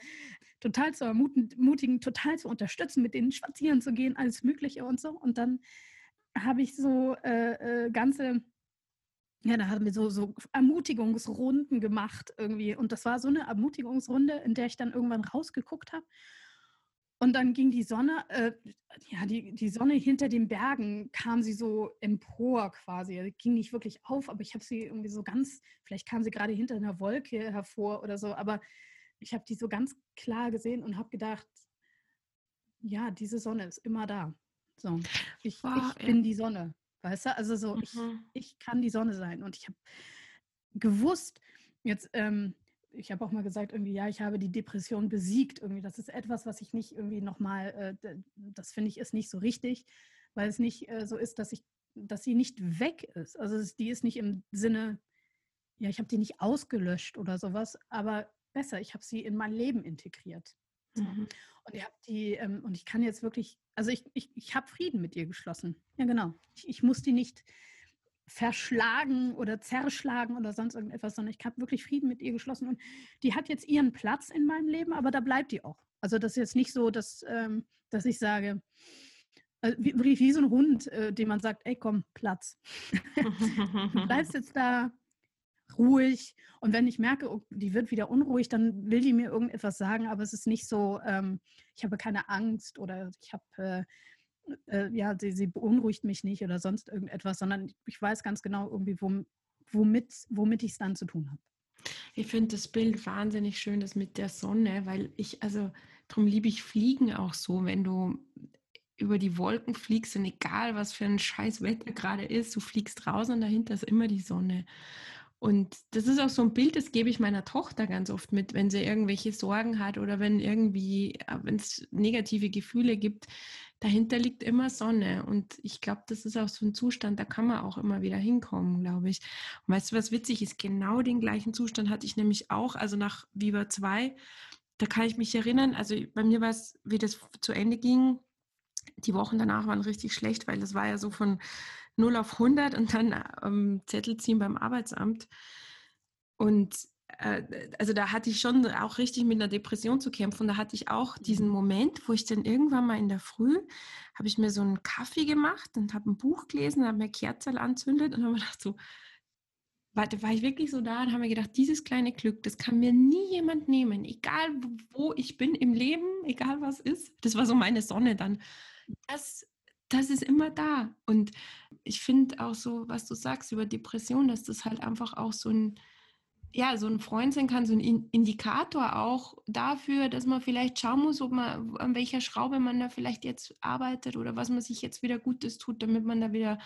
total zu ermutigen, total zu unterstützen, mit denen spazieren zu gehen, alles Mögliche und so. Und dann habe ich so äh, äh, ganze ja, da haben wir so, so Ermutigungsrunden gemacht irgendwie. Und das war so eine Ermutigungsrunde, in der ich dann irgendwann rausgeguckt habe. Und dann ging die Sonne, äh, ja, die, die Sonne hinter den Bergen kam sie so empor quasi. Die ging nicht wirklich auf, aber ich habe sie irgendwie so ganz, vielleicht kam sie gerade hinter einer Wolke hervor oder so, aber ich habe die so ganz klar gesehen und habe gedacht, ja, diese Sonne ist immer da. So, ich, wow, ich bin die Sonne. Weißt du? Also so, mhm. ich, ich kann die Sonne sein. Und ich habe gewusst, jetzt, ähm, ich habe auch mal gesagt, irgendwie, ja, ich habe die Depression besiegt. Irgendwie, das ist etwas, was ich nicht irgendwie nochmal, äh, das finde ich ist nicht so richtig, weil es nicht äh, so ist, dass ich, dass sie nicht weg ist. Also es, die ist nicht im Sinne, ja, ich habe die nicht ausgelöscht oder sowas, aber besser, ich habe sie in mein Leben integriert. Mhm. Und ihr habt die, ähm, und ich kann jetzt wirklich, also ich, ich, ich habe Frieden mit ihr geschlossen. Ja, genau. Ich, ich muss die nicht verschlagen oder zerschlagen oder sonst irgendetwas, sondern ich habe wirklich Frieden mit ihr geschlossen. Und die hat jetzt ihren Platz in meinem Leben, aber da bleibt die auch. Also das ist jetzt nicht so, dass, ähm, dass ich sage, also wie, wie, so ein Hund, äh, dem man sagt, ey komm, Platz. [laughs] du bleibst jetzt da, ruhig. Und wenn ich merke, oh, die wird wieder unruhig, dann will die mir irgendetwas sagen, aber es ist nicht so, ähm, ich habe keine Angst oder ich habe, äh, äh, ja, sie, sie, beunruhigt mich nicht oder sonst irgendetwas, sondern ich weiß ganz genau irgendwie, womit, womit ich es dann zu tun habe. Ich finde das Bild wahnsinnig schön, das mit der Sonne, weil ich, also darum liebe ich Fliegen auch so, wenn du über die Wolken fliegst und egal was für ein scheiß Wetter gerade ist, du fliegst raus und dahinter ist immer die Sonne. Und das ist auch so ein Bild, das gebe ich meiner Tochter ganz oft mit, wenn sie irgendwelche Sorgen hat oder wenn irgendwie, äh, wenn es negative Gefühle gibt. Dahinter liegt immer Sonne. Und ich glaube, das ist auch so ein Zustand, da kann man auch immer wieder hinkommen, glaube ich. Und weißt du, was witzig ist? Genau den gleichen Zustand hatte ich nämlich auch, also nach Viva 2. Da kann ich mich erinnern, also bei mir war es, wie das zu Ende ging, die Wochen danach waren richtig schlecht, weil das war ja so von 0 auf 100 und dann ähm, Zettel ziehen beim Arbeitsamt. Und äh, also da hatte ich schon auch richtig mit einer Depression zu kämpfen. Da hatte ich auch diesen mhm. Moment, wo ich dann irgendwann mal in der Früh, habe ich mir so einen Kaffee gemacht und habe ein Buch gelesen, habe mir Kerzel anzündet und habe mir gedacht so, warte, war ich wirklich so da und habe mir gedacht, dieses kleine Glück, das kann mir nie jemand nehmen, egal wo ich bin im Leben, egal was ist. Das war so meine Sonne dann. Das das ist immer da. Und ich finde auch so, was du sagst über Depression, dass das halt einfach auch so ein, ja, so ein Freund sein kann, so ein Indikator auch dafür, dass man vielleicht schauen muss, ob man, an welcher Schraube man da vielleicht jetzt arbeitet oder was man sich jetzt wieder Gutes tut, damit man da wieder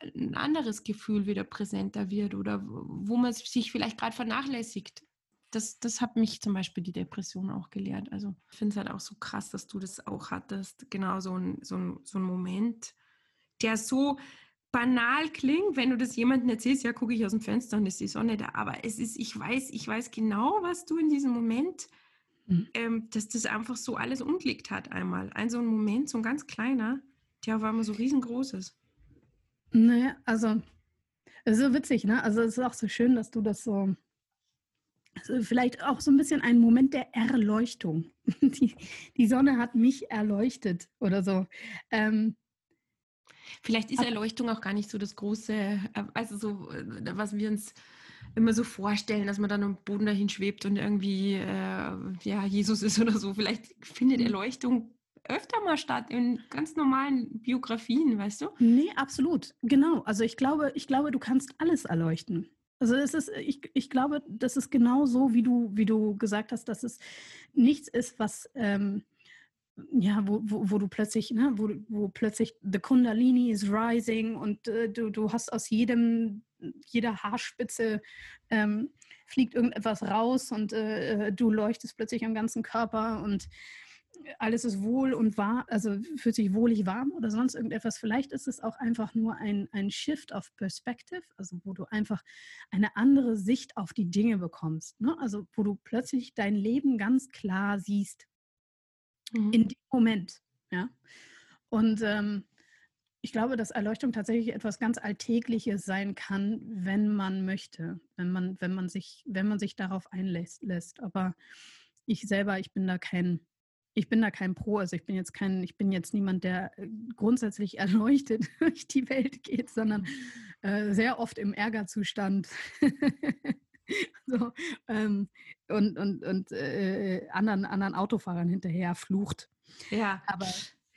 ein anderes Gefühl wieder präsenter wird oder wo man sich vielleicht gerade vernachlässigt das, das hat mich zum Beispiel die Depression auch gelehrt. Also ich finde es halt auch so krass, dass du das auch hattest. Genau so ein, so ein, so ein Moment, der so banal klingt, wenn du das jemandem erzählst, ja, gucke ich aus dem Fenster und ist die Sonne da. Aber es ist, ich weiß, ich weiß genau, was du in diesem Moment mhm. ähm, dass das einfach so alles umgelegt hat einmal. Ein so ein Moment, so ein ganz kleiner, der auf einmal so riesengroß ist. Naja, also, so witzig, ne? Also es ist auch so schön, dass du das so, also vielleicht auch so ein bisschen ein Moment der Erleuchtung. [laughs] Die, die Sonne hat mich erleuchtet oder so. Ähm, Vielleicht ist Erleuchtung auch gar nicht so das große, äh, also so, äh, was wir uns immer so vorstellen, dass man dann am Boden dahin schwebt und irgendwie äh, ja, Jesus ist oder so. Vielleicht findet mhm. Erleuchtung öfter mal statt in ganz normalen Biografien, weißt du? Nee, absolut. Genau. Also ich glaube, ich glaube, du kannst alles erleuchten. Also es ist, ich, ich glaube, das ist genau so, wie du, wie du gesagt hast, dass es nichts ist, was ähm, ja, wo, wo, wo, du plötzlich, ne, wo, wo plötzlich the Kundalini is rising und äh, du, du hast aus jedem, jeder Haarspitze ähm, fliegt irgendetwas raus und äh, äh, du leuchtest plötzlich am ganzen Körper und alles ist wohl und warm, also fühlt sich wohlig warm oder sonst irgendetwas. Vielleicht ist es auch einfach nur ein, ein Shift of Perspective, also wo du einfach eine andere Sicht auf die Dinge bekommst. Ne? Also wo du plötzlich dein Leben ganz klar siehst mhm. in dem Moment. Ja? Und ähm, ich glaube, dass Erleuchtung tatsächlich etwas ganz Alltägliches sein kann, wenn man möchte, wenn man, wenn man sich, wenn man sich darauf einlässt. Aber ich selber, ich bin da kein, ich bin da kein Pro. Also ich bin jetzt kein, ich bin jetzt niemand, der äh, grundsätzlich erleuchtet [laughs] durch die Welt geht, sondern äh, sehr oft im Ärgerzustand. [laughs] so, ähm, und und, und äh, anderen, anderen Autofahrern hinterher flucht. Ja. Aber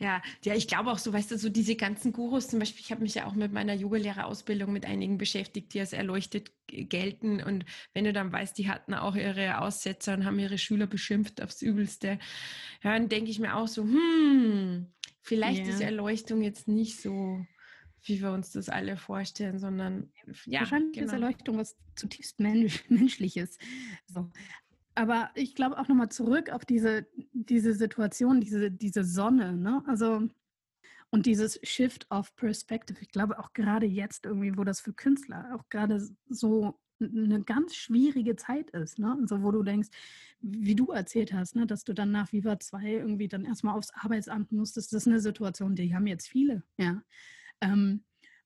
ja, ja, ich glaube auch so, weißt du, so diese ganzen Gurus, zum Beispiel, ich habe mich ja auch mit meiner Yogalehrerausbildung mit einigen beschäftigt, die als erleuchtet gelten. Und wenn du dann weißt, die hatten auch ihre Aussetzer und haben ihre Schüler beschimpft aufs Übelste, ja, dann denke ich mir auch so, hm, vielleicht yeah. ist Erleuchtung jetzt nicht so wie wir uns das alle vorstellen, sondern ja. Wahrscheinlich genau. ist Erleuchtung was zutiefst Mensch, Menschliches. So. Aber ich glaube auch nochmal zurück auf diese, diese Situation, diese, diese Sonne, ne? Also und dieses Shift of Perspective. Ich glaube auch gerade jetzt irgendwie, wo das für Künstler auch gerade so eine ganz schwierige Zeit ist, ne? Also wo du denkst, wie du erzählt hast, ne, dass du dann nach Viva 2 irgendwie dann erstmal aufs Arbeitsamt musstest, das ist eine Situation, die haben jetzt viele, ja. Ähm,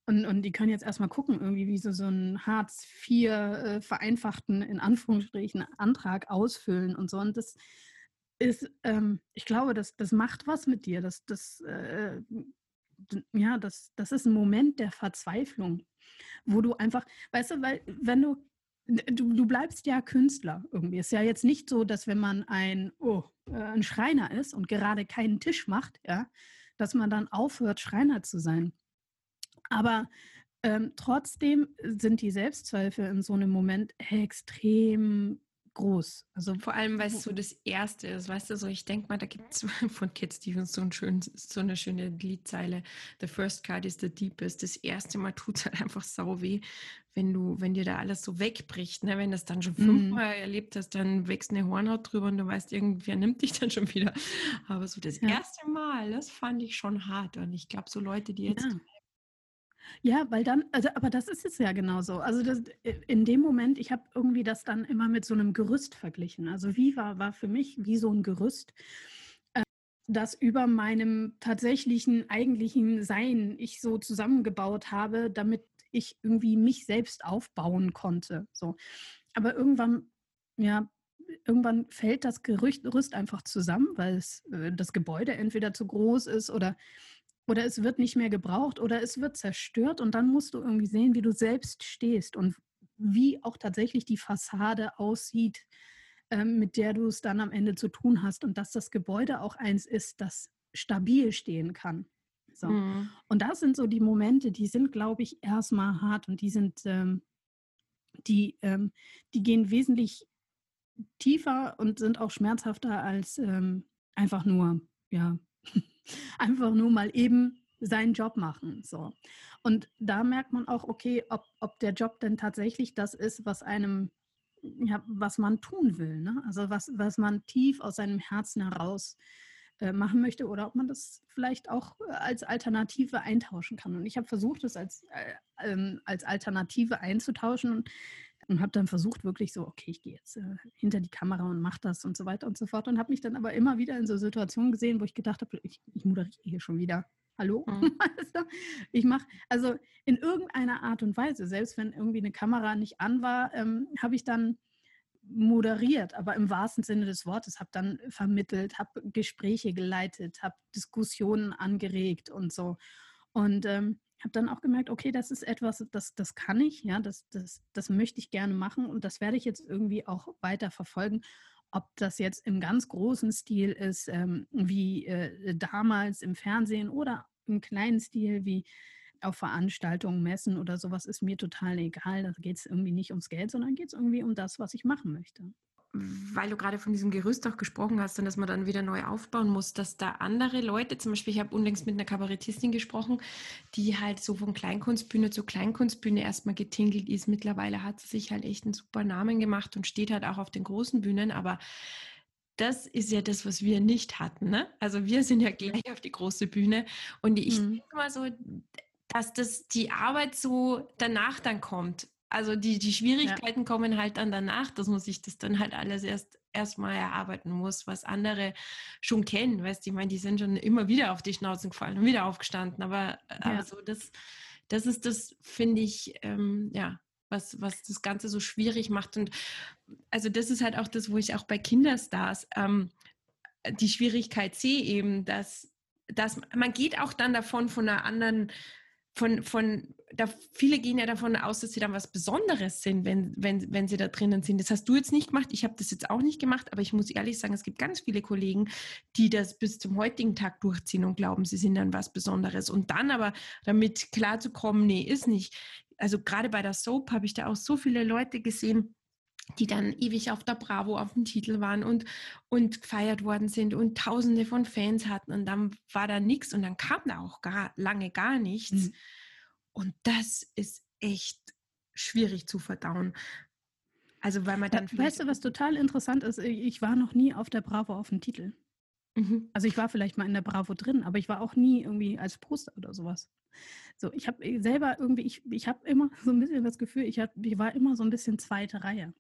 und, und die können jetzt erstmal gucken, irgendwie, wie sie so einen Hartz IV äh, vereinfachten, in Anführungsstrichen, Antrag ausfüllen und so. Und das ist, ähm, ich glaube, das, das macht was mit dir. Das, das, äh, ja, das, das ist ein Moment der Verzweiflung, wo du einfach, weißt du, weil wenn du, du, du bleibst ja Künstler irgendwie. Es ist ja jetzt nicht so, dass wenn man ein, oh, äh, ein Schreiner ist und gerade keinen Tisch macht, ja, dass man dann aufhört, Schreiner zu sein. Aber ähm, trotzdem sind die Selbstzweifel in so einem Moment extrem groß. Also vor allem, weil es so das Erste ist, weißt du, so ich denke mal, da gibt es [laughs] von Kit Stevens so, ein schön, so eine schöne Liedzeile, The first card is the deepest. Das erste Mal tut es halt einfach sau weh, wenn du, wenn dir da alles so wegbricht. Ne? Wenn du das dann schon mhm. fünfmal mm. erlebt hast, dann wächst eine Hornhaut drüber und du weißt, irgendwer nimmt dich [laughs] dann schon wieder. Aber so das ja. erste Mal, das fand ich schon hart. Und ich glaube, so Leute, die jetzt ja ja, weil dann, also, aber das ist es ja genauso. Also das, äh, in dem Moment, ich habe irgendwie das dann immer mit so einem Gerüst verglichen. Also Viva war für mich wie so ein Gerüst, äh, das über meinem tatsächlichen, eigentlichen Sein ich so zusammengebaut habe, damit ich irgendwie mich selbst aufbauen konnte. So. Aber irgendwann, ja, irgendwann fällt das Gerüst einfach zusammen, weil es, äh, das Gebäude entweder zu groß ist oder oder es wird nicht mehr gebraucht oder es wird zerstört und dann musst du irgendwie sehen, wie du selbst stehst und wie auch tatsächlich die Fassade aussieht, ähm, mit der du es dann am Ende zu tun hast und dass das Gebäude auch eins ist, das stabil stehen kann. So. Mhm. Und das sind so die Momente, die sind, glaube ich, erstmal hart und die sind, ähm, die, ähm, die gehen wesentlich tiefer und sind auch schmerzhafter als ähm, einfach nur, ja, [laughs] einfach nur mal eben seinen Job machen. So. Und da merkt man auch, okay, ob, ob der Job denn tatsächlich das ist, was einem, ja, was man tun will. Ne? Also was, was man tief aus seinem Herzen heraus äh, machen möchte oder ob man das vielleicht auch äh, als Alternative eintauschen kann. Und ich habe versucht, es als, äh, ähm, als Alternative einzutauschen. Und und habe dann versucht, wirklich so, okay, ich gehe jetzt äh, hinter die Kamera und mache das und so weiter und so fort und habe mich dann aber immer wieder in so Situationen gesehen, wo ich gedacht habe, ich, ich moderiere hier schon wieder. Hallo? Mhm. [laughs] Also, ich mache, also in irgendeiner Art und Weise, selbst wenn irgendwie eine Kamera nicht an war, ähm, habe ich dann moderiert, aber im wahrsten Sinne des Wortes, habe dann vermittelt, habe Gespräche geleitet, habe Diskussionen angeregt und so. Und ähm, habe dann auch gemerkt, okay, das ist etwas, das, das kann ich, ja, das, das, das möchte ich gerne machen und das werde ich jetzt irgendwie auch weiter verfolgen. Ob das jetzt im ganz großen Stil ist, ähm, wie äh, damals im Fernsehen oder im kleinen Stil wie auf Veranstaltungen, Messen oder sowas, ist mir total egal. Da geht es irgendwie nicht ums Geld, sondern geht es irgendwie um das, was ich machen möchte weil du gerade von diesem Gerüst auch gesprochen hast und dass man dann wieder neu aufbauen muss, dass da andere Leute, zum Beispiel, ich habe unlängst mit einer Kabarettistin gesprochen, die halt so von Kleinkunstbühne zu Kleinkunstbühne erstmal getingelt ist. Mittlerweile hat sie sich halt echt einen super Namen gemacht und steht halt auch auf den großen Bühnen, aber das ist ja das, was wir nicht hatten. Ne? Also wir sind ja gleich auf die große Bühne und ich mhm. denke mal so, dass das die Arbeit so danach dann kommt. Also die, die Schwierigkeiten ja. kommen halt dann danach, dass man sich das dann halt alles erst erstmal erarbeiten muss, was andere schon kennen. Weißt du, ich meine, die sind schon immer wieder auf die Schnauzen gefallen und wieder aufgestanden. Aber, ja. aber so das, das ist das, finde ich, ähm, ja, was, was das Ganze so schwierig macht. Und also das ist halt auch das, wo ich auch bei Kinderstars ähm, die Schwierigkeit sehe, eben, dass, dass man geht auch dann davon von einer anderen von, von da, viele gehen ja davon aus, dass sie dann was Besonderes sind, wenn, wenn, wenn sie da drinnen sind. Das hast du jetzt nicht gemacht, ich habe das jetzt auch nicht gemacht, aber ich muss ehrlich sagen, es gibt ganz viele Kollegen, die das bis zum heutigen Tag durchziehen und glauben, sie sind dann was Besonderes. Und dann aber damit klarzukommen, nee, ist nicht. Also gerade bei der Soap habe ich da auch so viele Leute gesehen, die dann ewig auf der Bravo auf dem Titel waren und, und gefeiert worden sind und tausende von Fans hatten und dann war da nichts und dann kam da auch gar, lange gar nichts. Mhm. Und das ist echt schwierig zu verdauen. Also weil man dann. Weißt du, was total interessant ist? Ich war noch nie auf der Bravo auf dem Titel. Mhm. Also ich war vielleicht mal in der Bravo drin, aber ich war auch nie irgendwie als Poster oder sowas. So, ich habe selber irgendwie, ich, ich habe immer so ein bisschen das Gefühl, ich, hab, ich war immer so ein bisschen zweite Reihe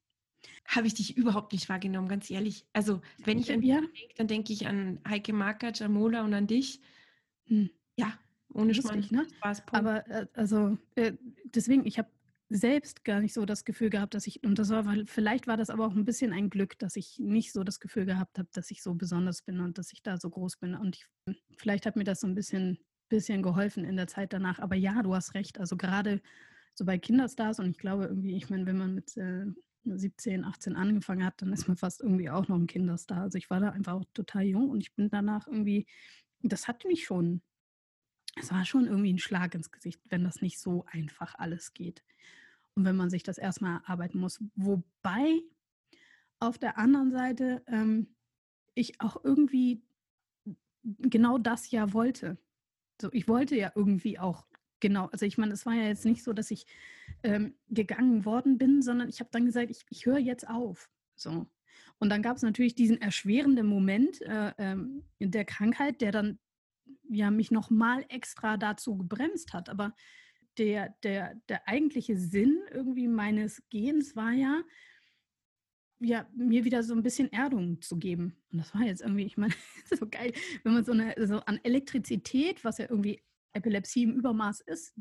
habe ich dich überhaupt nicht wahrgenommen, ganz ehrlich. Also, wenn ich an ja. denke, dann denke ich an Heike Marker, Jamola und an dich. Hm. Ja, ohne Schmarrn. Ne? Aber äh, also, äh, deswegen, ich habe selbst gar nicht so das Gefühl gehabt, dass ich, und das war, vielleicht war das aber auch ein bisschen ein Glück, dass ich nicht so das Gefühl gehabt habe, dass ich so besonders bin und dass ich da so groß bin. Und ich, vielleicht hat mir das so ein bisschen, bisschen geholfen in der Zeit danach. Aber ja, du hast recht. Also gerade so bei Kinderstars und ich glaube irgendwie, ich meine, wenn man mit äh, 17, 18 angefangen hat, dann ist man fast irgendwie auch noch ein Kinderstar. Also ich war da einfach auch total jung und ich bin danach irgendwie, das hat mich schon, es war schon irgendwie ein Schlag ins Gesicht, wenn das nicht so einfach alles geht. Und wenn man sich das erstmal erarbeiten muss. Wobei auf der anderen Seite ähm, ich auch irgendwie genau das ja wollte. So, ich wollte ja irgendwie auch Genau, also ich meine, es war ja jetzt nicht so, dass ich ähm, gegangen worden bin, sondern ich habe dann gesagt, ich, ich höre jetzt auf. So. Und dann gab es natürlich diesen erschwerenden Moment äh, ähm, der Krankheit, der dann ja mich nochmal extra dazu gebremst hat. Aber der, der, der eigentliche Sinn irgendwie meines Gehens war ja, ja, mir wieder so ein bisschen Erdung zu geben. Und das war jetzt irgendwie, ich meine, [laughs] so geil, wenn man so eine so an Elektrizität, was ja irgendwie Epilepsie im Übermaß ist,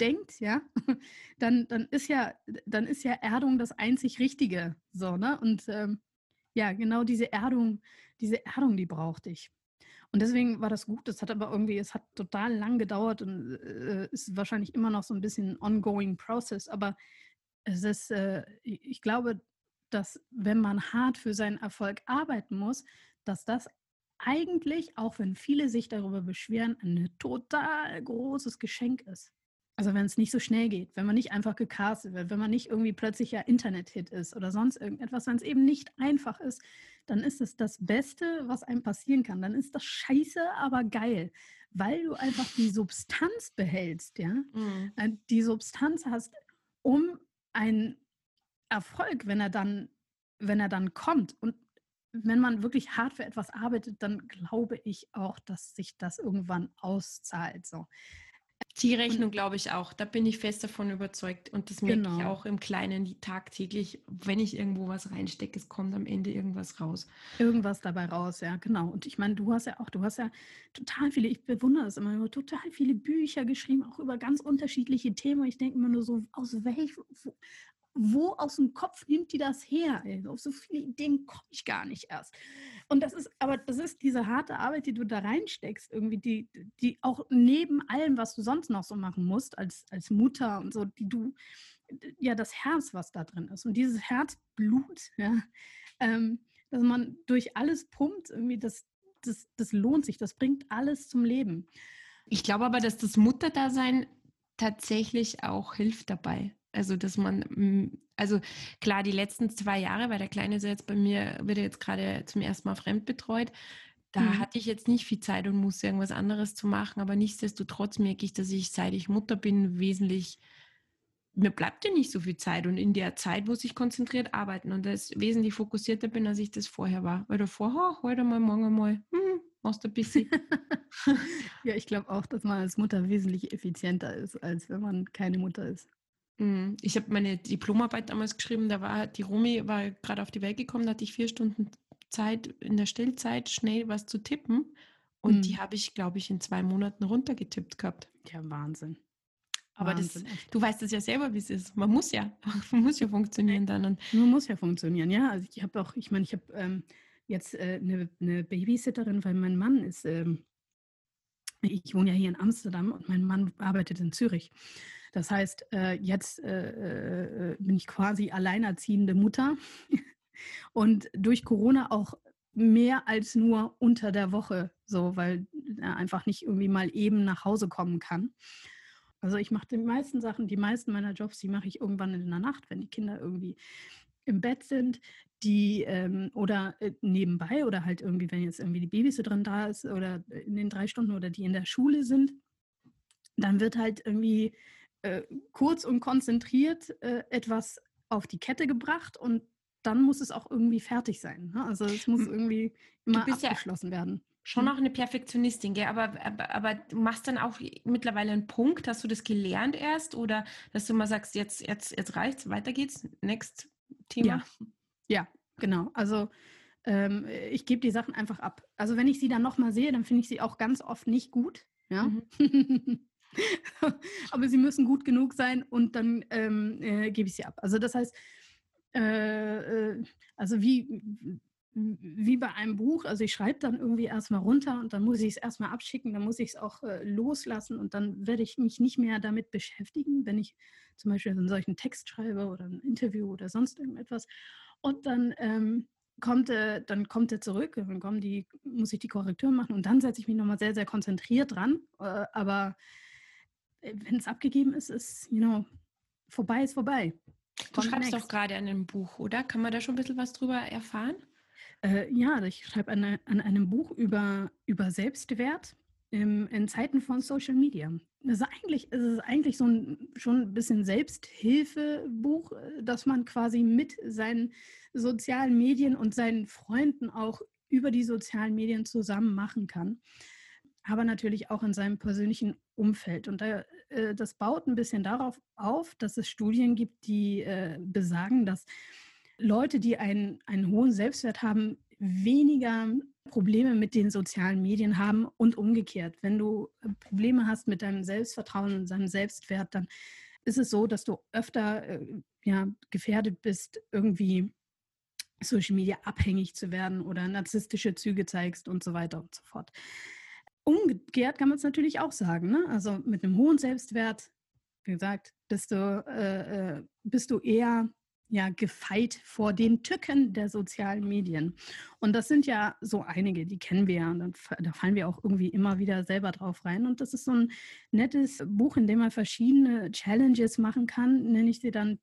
denkt, ja, [laughs] dann, dann ist ja, dann ist ja Erdung das einzig Richtige. So, ne? Und ähm, ja, genau diese Erdung, diese Erdung, die brauchte ich. Und deswegen war das gut. Das hat aber irgendwie, es hat total lang gedauert und äh, ist wahrscheinlich immer noch so ein bisschen ongoing process. Aber es ist, äh, ich glaube, dass wenn man hart für seinen Erfolg arbeiten muss, dass das eigentlich, auch wenn viele sich darüber beschweren, ein total großes Geschenk ist. Also wenn es nicht so schnell geht, wenn man nicht einfach gecastet wird, wenn man nicht irgendwie plötzlich ja Internet-Hit ist oder sonst irgendetwas, wenn es eben nicht einfach ist, dann ist es das Beste, was einem passieren kann. Dann ist das scheiße, aber geil, weil du einfach die Substanz behältst, ja. Mhm. Äh, die Substanz hast, um einen Erfolg, wenn er dann, wenn er dann kommt und wenn man wirklich hart für etwas arbeitet, dann glaube ich auch, dass sich das irgendwann auszahlt. So. Die Rechnung glaube ich auch. Da bin ich fest davon überzeugt. Und das merke Genau. ich auch im Kleinen tagtäglich. Wenn ich irgendwo was reinstecke, es kommt am Ende irgendwas raus. Irgendwas dabei raus, ja, genau. Und ich meine, du hast ja auch, du hast ja total viele, ich bewundere das immer, total viele Bücher geschrieben, auch über ganz unterschiedliche Themen. Ich denke immer nur so, aus welch, wo, aus dem Kopf nimmt die das her? Ey? Auf so viele Ideen komme ich gar nicht erst. Und das ist, aber das ist diese harte Arbeit, die du da reinsteckst, irgendwie, die, die auch neben allem, was du sonst noch so machen musst, als, als Mutter und so, die du, ja, das Herz, was da drin ist. Und dieses Herzblut, ja, ähm, dass man durch alles pumpt, irgendwie, das, das, das lohnt sich, das bringt alles zum Leben. Ich glaube aber, dass das Mutterdasein tatsächlich auch hilft dabei. Also, dass man, mm, also klar, die letzten zwei Jahre, weil der Kleine ist ja jetzt bei mir, wird er jetzt gerade zum ersten Mal fremdbetreut, da Mhm. hatte ich jetzt nicht viel Zeit und musste irgendwas anderes zu machen, aber nichtsdestotrotz merke ich, dass ich, seit ich Mutter bin, wesentlich, mir bleibt ja nicht so viel Zeit und in der Zeit muss ich konzentriert arbeiten und das wesentlich fokussierter bin, als ich das vorher war. Weil davor, oh, heute mal, morgen mal, hm, machst du ein bisschen. [laughs] Ja, ich glaube auch, dass man als Mutter wesentlich effizienter ist, als wenn man keine Mutter ist. Mm, Ich habe meine Diplomarbeit damals geschrieben, da war die Romi war gerade auf die Welt gekommen, da hatte ich vier Stunden Zeit in der Stillzeit schnell was zu tippen und die Mhm. habe ich, glaube ich, in zwei Monaten runtergetippt gehabt. Ja, Wahnsinn. Aber das, Wahnsinn, echt. du weißt es ja selber, wie es ist. Man muss ja, [laughs] man muss ja funktionieren dann. Und Nur muss ja funktionieren, ja. Also ich habe auch, ich meine, ich habe ähm, jetzt äh, eine, eine Babysitterin, weil mein Mann ist, ähm, ich wohne ja hier in Amsterdam und mein Mann arbeitet in Zürich. Das heißt, äh, jetzt äh, äh, bin ich quasi alleinerziehende Mutter [laughs] und durch Corona auch mehr als nur unter der Woche, so, weil er einfach nicht irgendwie mal eben nach Hause kommen kann. Also ich mache die meisten Sachen, die meisten meiner Jobs, die mache ich irgendwann in der Nacht, wenn die Kinder irgendwie im Bett sind, die ähm, oder nebenbei oder halt irgendwie, wenn jetzt irgendwie die Babysitterin da ist oder in den drei Stunden oder die in der Schule sind, dann wird halt irgendwie äh, kurz und konzentriert äh, etwas auf die Kette gebracht und dann muss es auch irgendwie fertig sein. Ne? Also es muss irgendwie immer bist ja- abgeschlossen werden. schon Hm. auch eine Perfektionistin, gell? Aber, aber, aber du machst dann auch mittlerweile einen Punkt, hast du das gelernt erst oder dass du mal sagst, jetzt, jetzt, jetzt reicht's, weiter geht's, next Thema? Ja. Ja, genau. Also ähm, ich gebe die Sachen einfach ab. Also wenn ich sie dann nochmal sehe, dann finde ich sie auch ganz oft nicht gut. Ja. Mhm. [laughs] [laughs] Aber sie müssen gut genug sein und dann ähm, äh, gebe ich sie ab. Also das heißt, äh, äh, also wie, wie bei einem Buch, also ich schreibe dann irgendwie erstmal runter und dann muss ich es erstmal abschicken, dann muss ich es auch äh, loslassen und dann werde ich mich nicht mehr damit beschäftigen, wenn ich zum Beispiel einen solchen Text schreibe oder ein Interview oder sonst irgendetwas. Und dann ähm, kommt er, dann kommt er zurück, dann kommen die, muss ich die Korrektur machen und dann setze ich mich nochmal sehr, sehr konzentriert dran. Äh, aber äh, wenn es abgegeben ist, ist, you know, vorbei ist vorbei. Du schreibst doch gerade an einem Buch, oder? Kann man da schon ein bisschen was drüber erfahren? Äh, ja, ich schreibe an, an einem Buch über, über Selbstwert im, in Zeiten von Social Media. Das ist eigentlich, es ist eigentlich so ein, schon ein bisschen Selbsthilfebuch, äh, das man quasi mit seinen sozialen Medien und seinen Freunden auch über die sozialen Medien zusammen machen kann. Aber natürlich auch in seinem persönlichen Umfeld. Und da, äh, das baut ein bisschen darauf auf, dass es Studien gibt, die äh, besagen, dass Leute, die einen, einen hohen Selbstwert haben, weniger Probleme mit den sozialen Medien haben und umgekehrt. Wenn du äh, Probleme hast mit deinem Selbstvertrauen und deinem Selbstwert, dann ist es so, dass du öfter äh, ja, gefährdet bist, irgendwie Social Media abhängig zu werden oder narzisstische Züge zeigst und so weiter und so fort. Umgekehrt kann man es natürlich auch sagen. Ne? Also mit einem hohen Selbstwert, wie gesagt, bist du, äh, äh, bist du eher ja, gefeit vor den Tücken der sozialen Medien. Und das sind ja so einige, die kennen wir ja. Und da fallen wir auch irgendwie immer wieder selber drauf rein. Und das ist so ein nettes Buch, in dem man verschiedene Challenges machen kann, nenne ich sie dann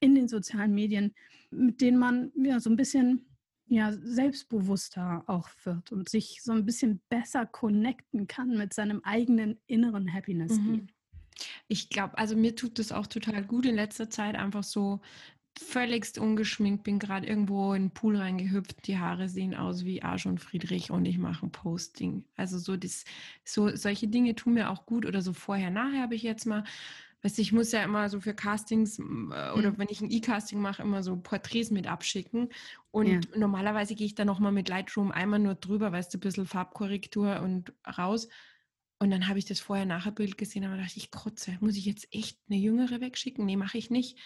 in den sozialen Medien, mit denen man ja so ein bisschen ja, selbstbewusster auch wird und sich so ein bisschen besser connecten kann mit seinem eigenen inneren Happiness. Mhm. Ich glaube, also mir tut das auch total gut in letzter Zeit einfach so völligst ungeschminkt, bin gerade irgendwo in den Pool reingehüpft, die Haare sehen aus wie Arsch und Friedrich und ich mache ein Posting. Also so, das, so solche Dinge tun mir auch gut oder so vorher, nachher habe ich jetzt mal Weißt du, ich muss ja immer so für Castings äh, oder mhm. wenn ich ein E-Casting mache, immer so Porträts mit abschicken. Und ja. normalerweise gehe ich da nochmal mit Lightroom einmal nur drüber, weißt du, ein bisschen Farbkorrektur und raus. Und dann habe ich das Vorher-Nachher-Bild gesehen, aber dachte ich, krotze, muss ich jetzt echt eine jüngere wegschicken? Nee, mache ich nicht.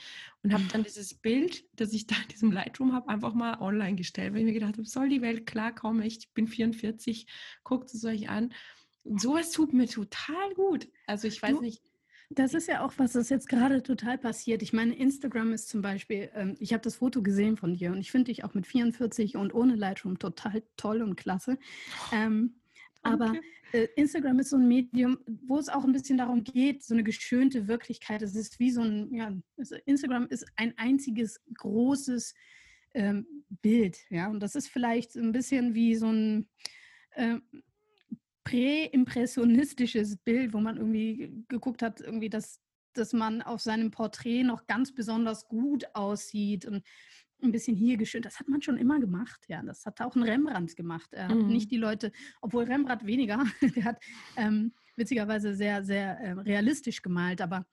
Und habe dann dieses [laughs] Bild, das ich da in diesem Lightroom habe, einfach mal online gestellt, weil ich mir gedacht habe, soll die Welt klarkommen? Ich bin 44, guckt es euch an. Und sowas tut mir total gut. Also ich weiß du, nicht. Das ist ja auch was, das jetzt gerade total passiert. Ich meine, Instagram ist zum Beispiel, ähm, ich habe das Foto gesehen von dir und ich finde dich auch mit 44 und ohne Lightroom total toll und klasse. Ähm, aber äh, Instagram ist so ein Medium, wo es auch ein bisschen darum geht, so eine geschönte Wirklichkeit. Es ist wie so ein, ja, also Instagram ist ein einziges großes ähm, Bild, ja. Und das ist vielleicht ein bisschen wie so ein äh, präimpressionistisches Bild, wo man irgendwie geguckt hat, irgendwie, dass, dass man auf seinem Porträt noch ganz besonders gut aussieht und ein bisschen hier geschönt. Das hat man schon immer gemacht, ja. Das hat auch ein Rembrandt gemacht. Er hat mhm. nicht die Leute, obwohl Rembrandt weniger, [laughs] der hat ähm, witzigerweise sehr, sehr äh, realistisch gemalt, aber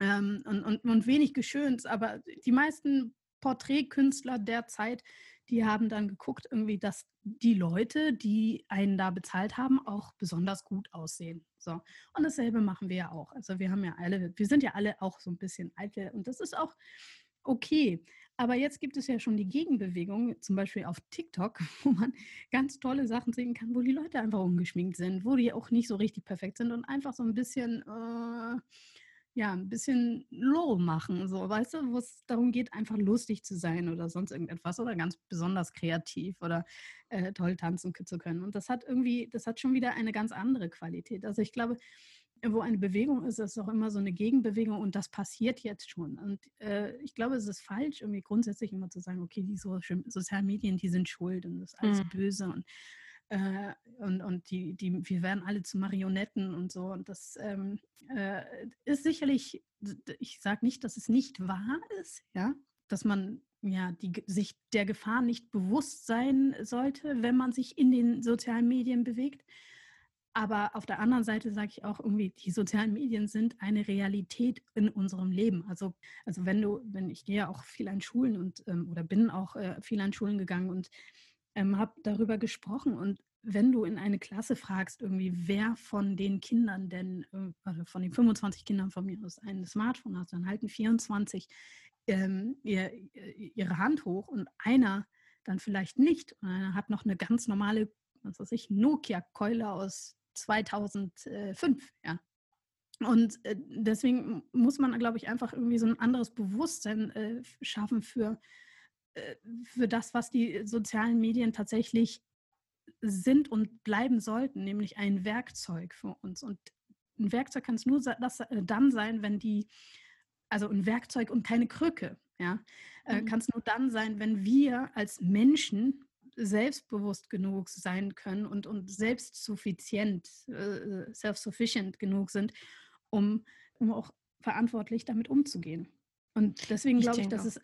ähm, und, und, und wenig geschönt. Aber die meisten Porträtkünstler der Zeit, die haben dann geguckt, irgendwie, dass die Leute, die einen da bezahlt haben, auch besonders gut aussehen. So. Und dasselbe machen wir ja auch. Also wir haben ja alle, wir sind ja alle auch so ein bisschen eitel und das ist auch okay. Aber jetzt gibt es ja schon die Gegenbewegung, zum Beispiel auf TikTok, [laughs] wo man ganz tolle Sachen sehen kann, wo die Leute einfach ungeschminkt sind, wo die auch nicht so richtig perfekt sind und einfach so ein bisschen, äh, ja, ein bisschen low machen, so, weißt du, wo es darum geht, einfach lustig zu sein oder sonst irgendetwas oder ganz besonders kreativ oder äh, toll tanzen zu können. Und das hat irgendwie, das hat schon wieder eine ganz andere Qualität. Also ich glaube, wo eine Bewegung ist, ist auch immer so eine Gegenbewegung und das passiert jetzt schon. Und äh, ich glaube, es ist falsch, irgendwie grundsätzlich immer zu sagen, okay, die so sozialen Medien, die sind schuld und das ist alles mhm. böse und, äh, und, und die, die, wir werden alle zu Marionetten und so. Und das ähm, äh, ist sicherlich, ich sage nicht, dass es nicht wahr ist, ja, dass man ja, die, sich der Gefahr nicht bewusst sein sollte, wenn man sich in den sozialen Medien bewegt. Aber auf der anderen Seite sage ich auch irgendwie, die sozialen Medien sind eine Realität in unserem Leben. Also, also wenn du, wenn ich gehe ja auch viel an Schulen und ähm, oder bin auch äh, viel an Schulen gegangen und ähm, habe darüber gesprochen. Und wenn du in eine Klasse fragst, irgendwie, wer von den Kindern denn, äh, also von den 25 Kindern von mir aus ein Smartphone hat, dann halten 24 ähm, ihr, ihre Hand hoch und einer dann vielleicht nicht. Und einer hat noch eine ganz normale was weiß ich, Nokia-Keule aus 2005, ja. Und äh, deswegen muss man, glaube ich, einfach irgendwie so ein anderes Bewusstsein äh, schaffen für, äh, für das, was die sozialen Medien tatsächlich sind und bleiben sollten, nämlich ein Werkzeug für uns. Und ein Werkzeug kann es nur das, äh, dann sein, wenn die, also ein Werkzeug und keine Krücke, ja, äh, mhm. kann es nur dann sein, wenn wir als Menschen selbstbewusst genug sein können und, und selbstsuffizient, äh, self-sufficient genug sind, um, um auch verantwortlich damit umzugehen. Und deswegen glaube ich, dass es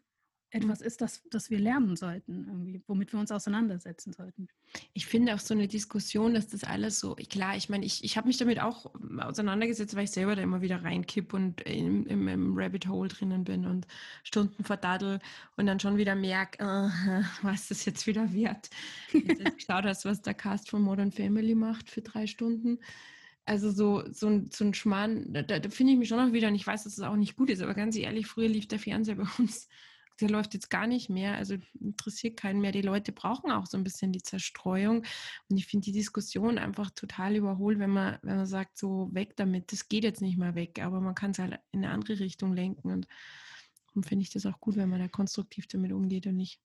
etwas ist, das, das wir lernen sollten, irgendwie, womit wir uns auseinandersetzen sollten. Ich finde auch so eine Diskussion, dass das alles so, klar, ich meine, ich, ich habe mich damit auch auseinandergesetzt, weil ich selber da immer wieder reinkipp und im, im, im Rabbit Hole drinnen bin und Stunden verdaddel und dann schon wieder merke, uh, [laughs] was das jetzt wieder wert. Jetzt geschaut hast, was der Cast von Modern Family macht für drei Stunden. Also so, so, ein, so ein Schmarrn, da, da finde ich mich schon noch wieder, und ich weiß, dass es das auch nicht gut ist, aber ganz ehrlich, früher lief der Fernseher bei uns der läuft jetzt gar nicht mehr, also interessiert keinen mehr. Die Leute brauchen auch so ein bisschen die Zerstreuung. Und ich finde die Diskussion einfach total überholt, wenn man, wenn man sagt, so weg damit, das geht jetzt nicht mehr weg, aber man kann es halt in eine andere Richtung lenken. Und darum finde ich das auch gut, wenn man da konstruktiv damit umgeht und nicht.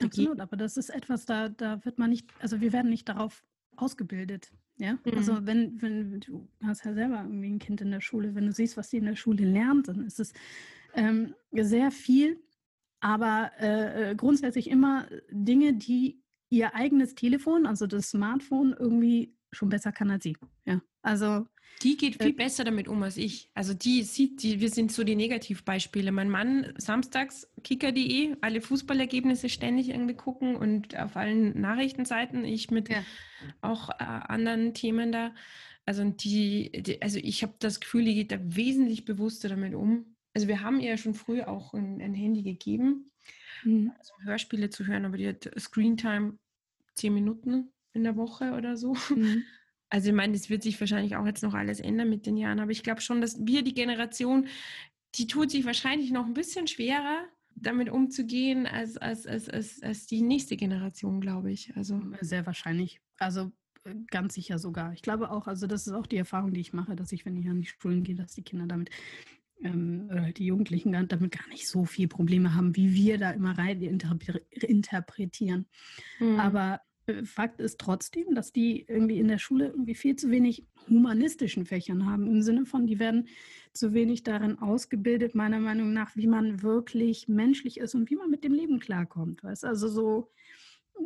Absolut, aber das ist etwas, da, da wird man nicht, also wir werden nicht darauf ausgebildet. Ja, also mhm. also wenn, wenn du hast ja selber irgendwie ein Kind in der Schule, wenn du siehst, was die in der Schule lernt, dann ist es ähm, sehr viel aber äh, äh, grundsätzlich immer Dinge, die ihr eigenes Telefon, also das Smartphone, irgendwie schon besser kann als sie. Ja, also die geht viel äh, besser damit um als ich. Also die sieht, die, wir sind so die Negativbeispiele. Mein Mann samstags kicker.de, alle Fußballergebnisse ständig irgendwie gucken und auf allen Nachrichtenseiten, ich mit ja. auch äh, anderen Themen da. Also die, die also ich habe das Gefühl, die geht da wesentlich bewusster damit um. Also wir haben ihr schon früh auch ein, ein Handy gegeben, mhm. also Hörspiele zu hören, aber die hat Screentime zehn Minuten in der Woche oder so. Mhm. [laughs] Also ich meine, das wird sich wahrscheinlich auch jetzt noch alles ändern mit den Jahren, aber ich glaube schon, dass wir die Generation, die tut sich wahrscheinlich noch ein bisschen schwerer, damit umzugehen, als, als, als, als, als die nächste Generation, glaube ich. Also sehr wahrscheinlich. Also äh, ganz sicher sogar. Ich glaube auch, also das ist auch die Erfahrung, die ich mache, dass ich, wenn ich an die Schulen gehe, dass die Kinder damit ähm, oder halt die Jugendlichen damit gar nicht so viel Probleme haben, wie wir da immer rein interpretieren. Mhm. Aber äh, Fakt ist trotzdem, dass die irgendwie in der Schule irgendwie viel zu wenig humanistischen Fächern haben, im Sinne von, die werden zu wenig darin ausgebildet, meiner Meinung nach, wie man wirklich menschlich ist und wie man mit dem Leben klarkommt. Weißt? Also so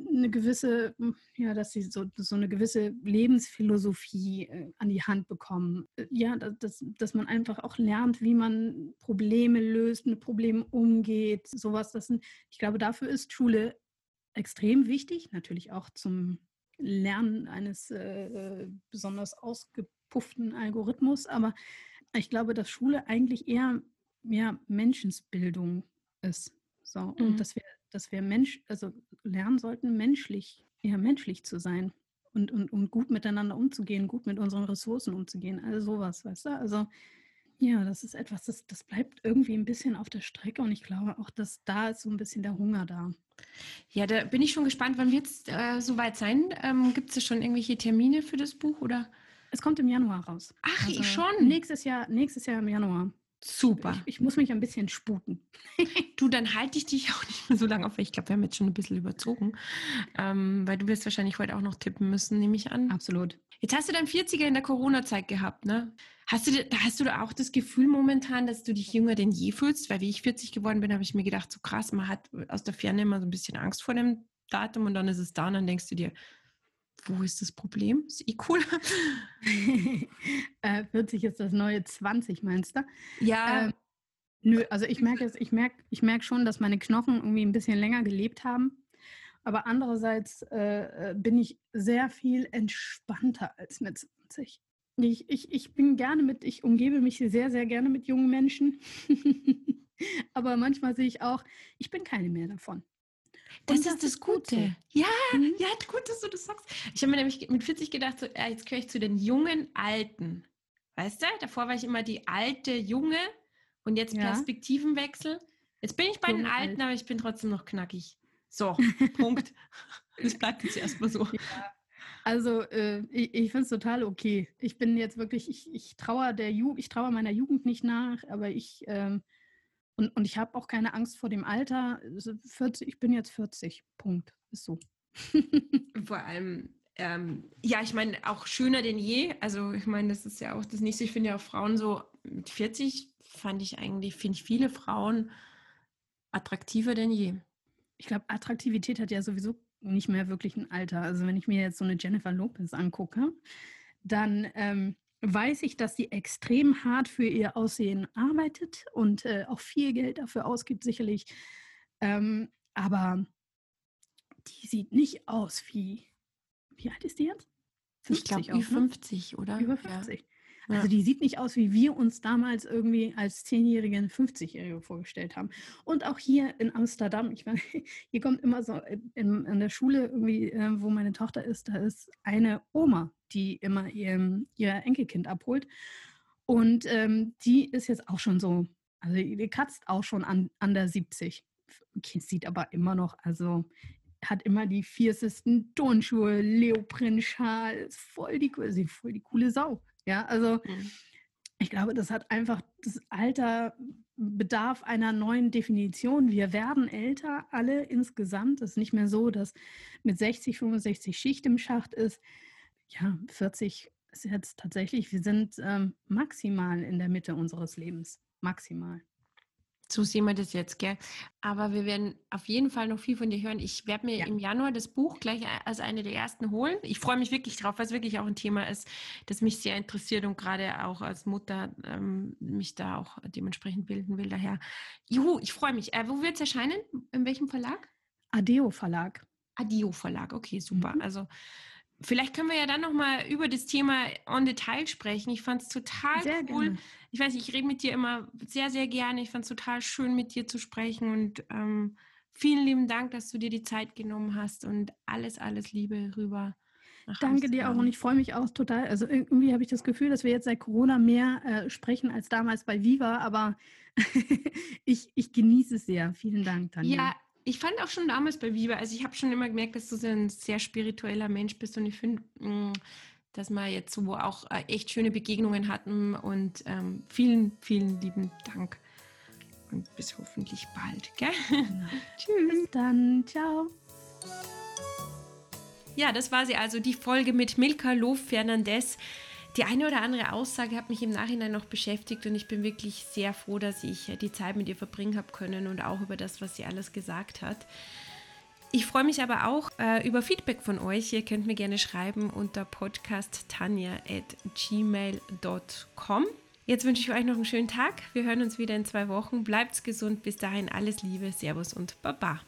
eine gewisse, ja, dass sie so, so eine gewisse Lebensphilosophie äh, an die Hand bekommen. Äh, ja, dass, dass man einfach auch lernt, wie man Probleme löst, mit Problemen umgeht, sowas. Das sind, ich glaube, dafür ist Schule extrem wichtig, natürlich auch zum Lernen eines äh, besonders ausgepufften Algorithmus. Aber ich glaube, dass Schule eigentlich eher mehr Menschensbildung ist. So, mhm. und dass wir, dass wir Mensch, also lernen sollten, menschlich, eher menschlich zu sein und, und, und gut miteinander umzugehen, gut mit unseren Ressourcen umzugehen, all sowas, weißt du? Also ja, das ist etwas, das, das bleibt irgendwie ein bisschen auf der Strecke und ich glaube auch, dass da ist so ein bisschen der Hunger da. Ja, da bin ich schon gespannt, wann wird es äh, soweit sein? Ähm, Gibt es schon irgendwelche Termine für das Buch oder? Es kommt im Januar raus. Ach, also schon? Nächstes Jahr, nächstes Jahr im Januar. Super. Ich, ich, muss mich ein bisschen sputen. [laughs] du, dann halte ich dich auch nicht mehr so lange auf, weil ich glaube, wir haben jetzt schon ein bisschen überzogen. Ähm, weil du wirst wahrscheinlich heute auch noch tippen müssen, nehme ich an. Absolut. Jetzt hast du dein 40er in der Corona-Zeit gehabt, ne? Hast du, hast du auch das Gefühl momentan, dass du dich jünger denn je fühlst? Weil wie ich 40 geworden bin, habe ich mir gedacht, so krass, man hat aus der Ferne immer so ein bisschen Angst vor dem Datum und dann ist es da und dann denkst du dir, wo ist das Problem? Ist eh cool. [laughs] äh, 40 ist das neue 20, meinst du? Ja. Ähm, nö, also ich merke ich merke, ich merke schon, dass meine Knochen irgendwie ein bisschen länger gelebt haben. Aber andererseits äh, äh, bin ich sehr viel entspannter als mit 20. Ich, ich, ich bin gerne mit, ich umgebe mich sehr, sehr gerne mit jungen Menschen. [laughs] Aber manchmal sehe ich auch, ich bin keine mehr davon. Das, das ist das Gute. Gute. Ja, mhm. ja, gut, dass du das sagst. Ich habe mir nämlich mit 40 gedacht, so, ja, jetzt gehöre ich zu den jungen Alten. Weißt du? Davor war ich immer die alte Junge und jetzt Perspektivenwechsel. Jetzt bin ich bei Jung den Alten, alt. aber ich bin trotzdem noch knackig. So, [laughs] Punkt. Das bleibt jetzt erstmal so. Ja. Also äh, ich, ich finde es total okay. Ich bin jetzt wirklich, ich, ich traue der Ju ich traue meiner Jugend nicht nach, aber ich ähm, und, und ich habe auch keine Angst vor dem Alter. 40, also ich bin jetzt 40. Punkt. Ist so. [laughs] Vor allem, ähm, ja, ich meine, auch schöner denn je. Also ich meine, das ist ja auch das nächste. Ich finde ja auch Frauen so mit 40 fand ich eigentlich, finde ich viele Frauen attraktiver denn je ich glaube, Attraktivität hat ja sowieso nicht mehr wirklich ein Alter. Also wenn ich mir jetzt so eine Jennifer Lopez angucke, dann ähm, weiß ich, dass sie extrem hart für ihr Aussehen arbeitet und äh, auch viel Geld dafür ausgibt, sicherlich. Ähm, aber die sieht nicht aus wie, wie alt ist die jetzt? 50 ich glaube, über 50, oder? Über 50. Ja. Also die sieht nicht aus, wie wir uns damals irgendwie als 10-Jährige, 50-Jährige vorgestellt haben. Und auch hier in Amsterdam, ich meine, [laughs] hier kommt immer so in, in der Schule irgendwie, äh, wo meine Tochter ist, da ist eine Oma, die immer ihr, ihr Enkelkind abholt. Und ähm, die ist jetzt auch schon so, also die kratzt auch schon an, an der 70. Kind sieht aber immer noch, also hat immer die fiercesten Turnschuhe, Leoprenschal, voll die, voll die coole Sau. Ja, also mhm. ich glaube, das hat einfach das Alter bedarf einer neuen Definition. Wir werden älter, alle insgesamt. Es ist nicht mehr so, dass mit 60, 65 Schicht im Schacht ist. Ja, 40 ist jetzt tatsächlich, wir sind ähm, maximal in der Mitte unseres Lebens. Maximal. So sehen wir das jetzt, gell? Aber wir werden auf jeden Fall noch viel von dir hören. Ich werde mir ja. im Januar das Buch gleich als eine der ersten holen. Ich freue mich wirklich drauf, weil es wirklich auch ein Thema ist, das mich sehr interessiert und gerade auch als Mutter ähm, mich da auch dementsprechend bilden will. Daher, juhu, ich freue mich. Äh, wo wird es erscheinen? In welchem Verlag? Adeo Verlag. Adeo Verlag, okay, super. Mhm. Also Vielleicht können wir ja dann nochmal über das Thema on Detail sprechen. Ich fand es total sehr cool. Gerne. Ich weiß, ich rede mit dir immer sehr, sehr gerne. Ich fand es total schön, mit dir zu sprechen. Und ähm, vielen lieben Dank, dass du dir die Zeit genommen hast und alles, alles Liebe rüber. Danke dir auch und ich freue mich auch total. Also irgendwie habe ich das Gefühl, dass wir jetzt seit Corona mehr äh, sprechen als damals bei Viva, aber [laughs] ich, ich genieße es sehr. Vielen Dank, Tanja. Ja, ich fand auch schon damals bei Viva, also ich habe schon immer gemerkt, dass du so ein sehr spiritueller Mensch bist und ich finde, mm, dass wir jetzt so auch äh, echt schöne Begegnungen hatten und ähm, vielen, vielen lieben Dank und bis hoffentlich bald. Gell? Ja. [laughs] Tschüss. Bis dann. Ciao. Ja, das war sie also, die Folge mit Milka Lof Fernandez. Die eine oder andere Aussage hat mich im Nachhinein noch beschäftigt und ich bin wirklich sehr froh, dass ich äh, die Zeit mit ihr verbringen habe können und auch über das, was sie alles gesagt hat. Ich freue mich aber auch äh, über Feedback von euch. Ihr könnt mir gerne schreiben unter podcasttanja.gmail.com. Jetzt wünsche ich euch noch einen schönen Tag. Wir hören uns wieder in zwei Wochen. Bleibt's gesund. Bis dahin alles Liebe. Servus und Baba.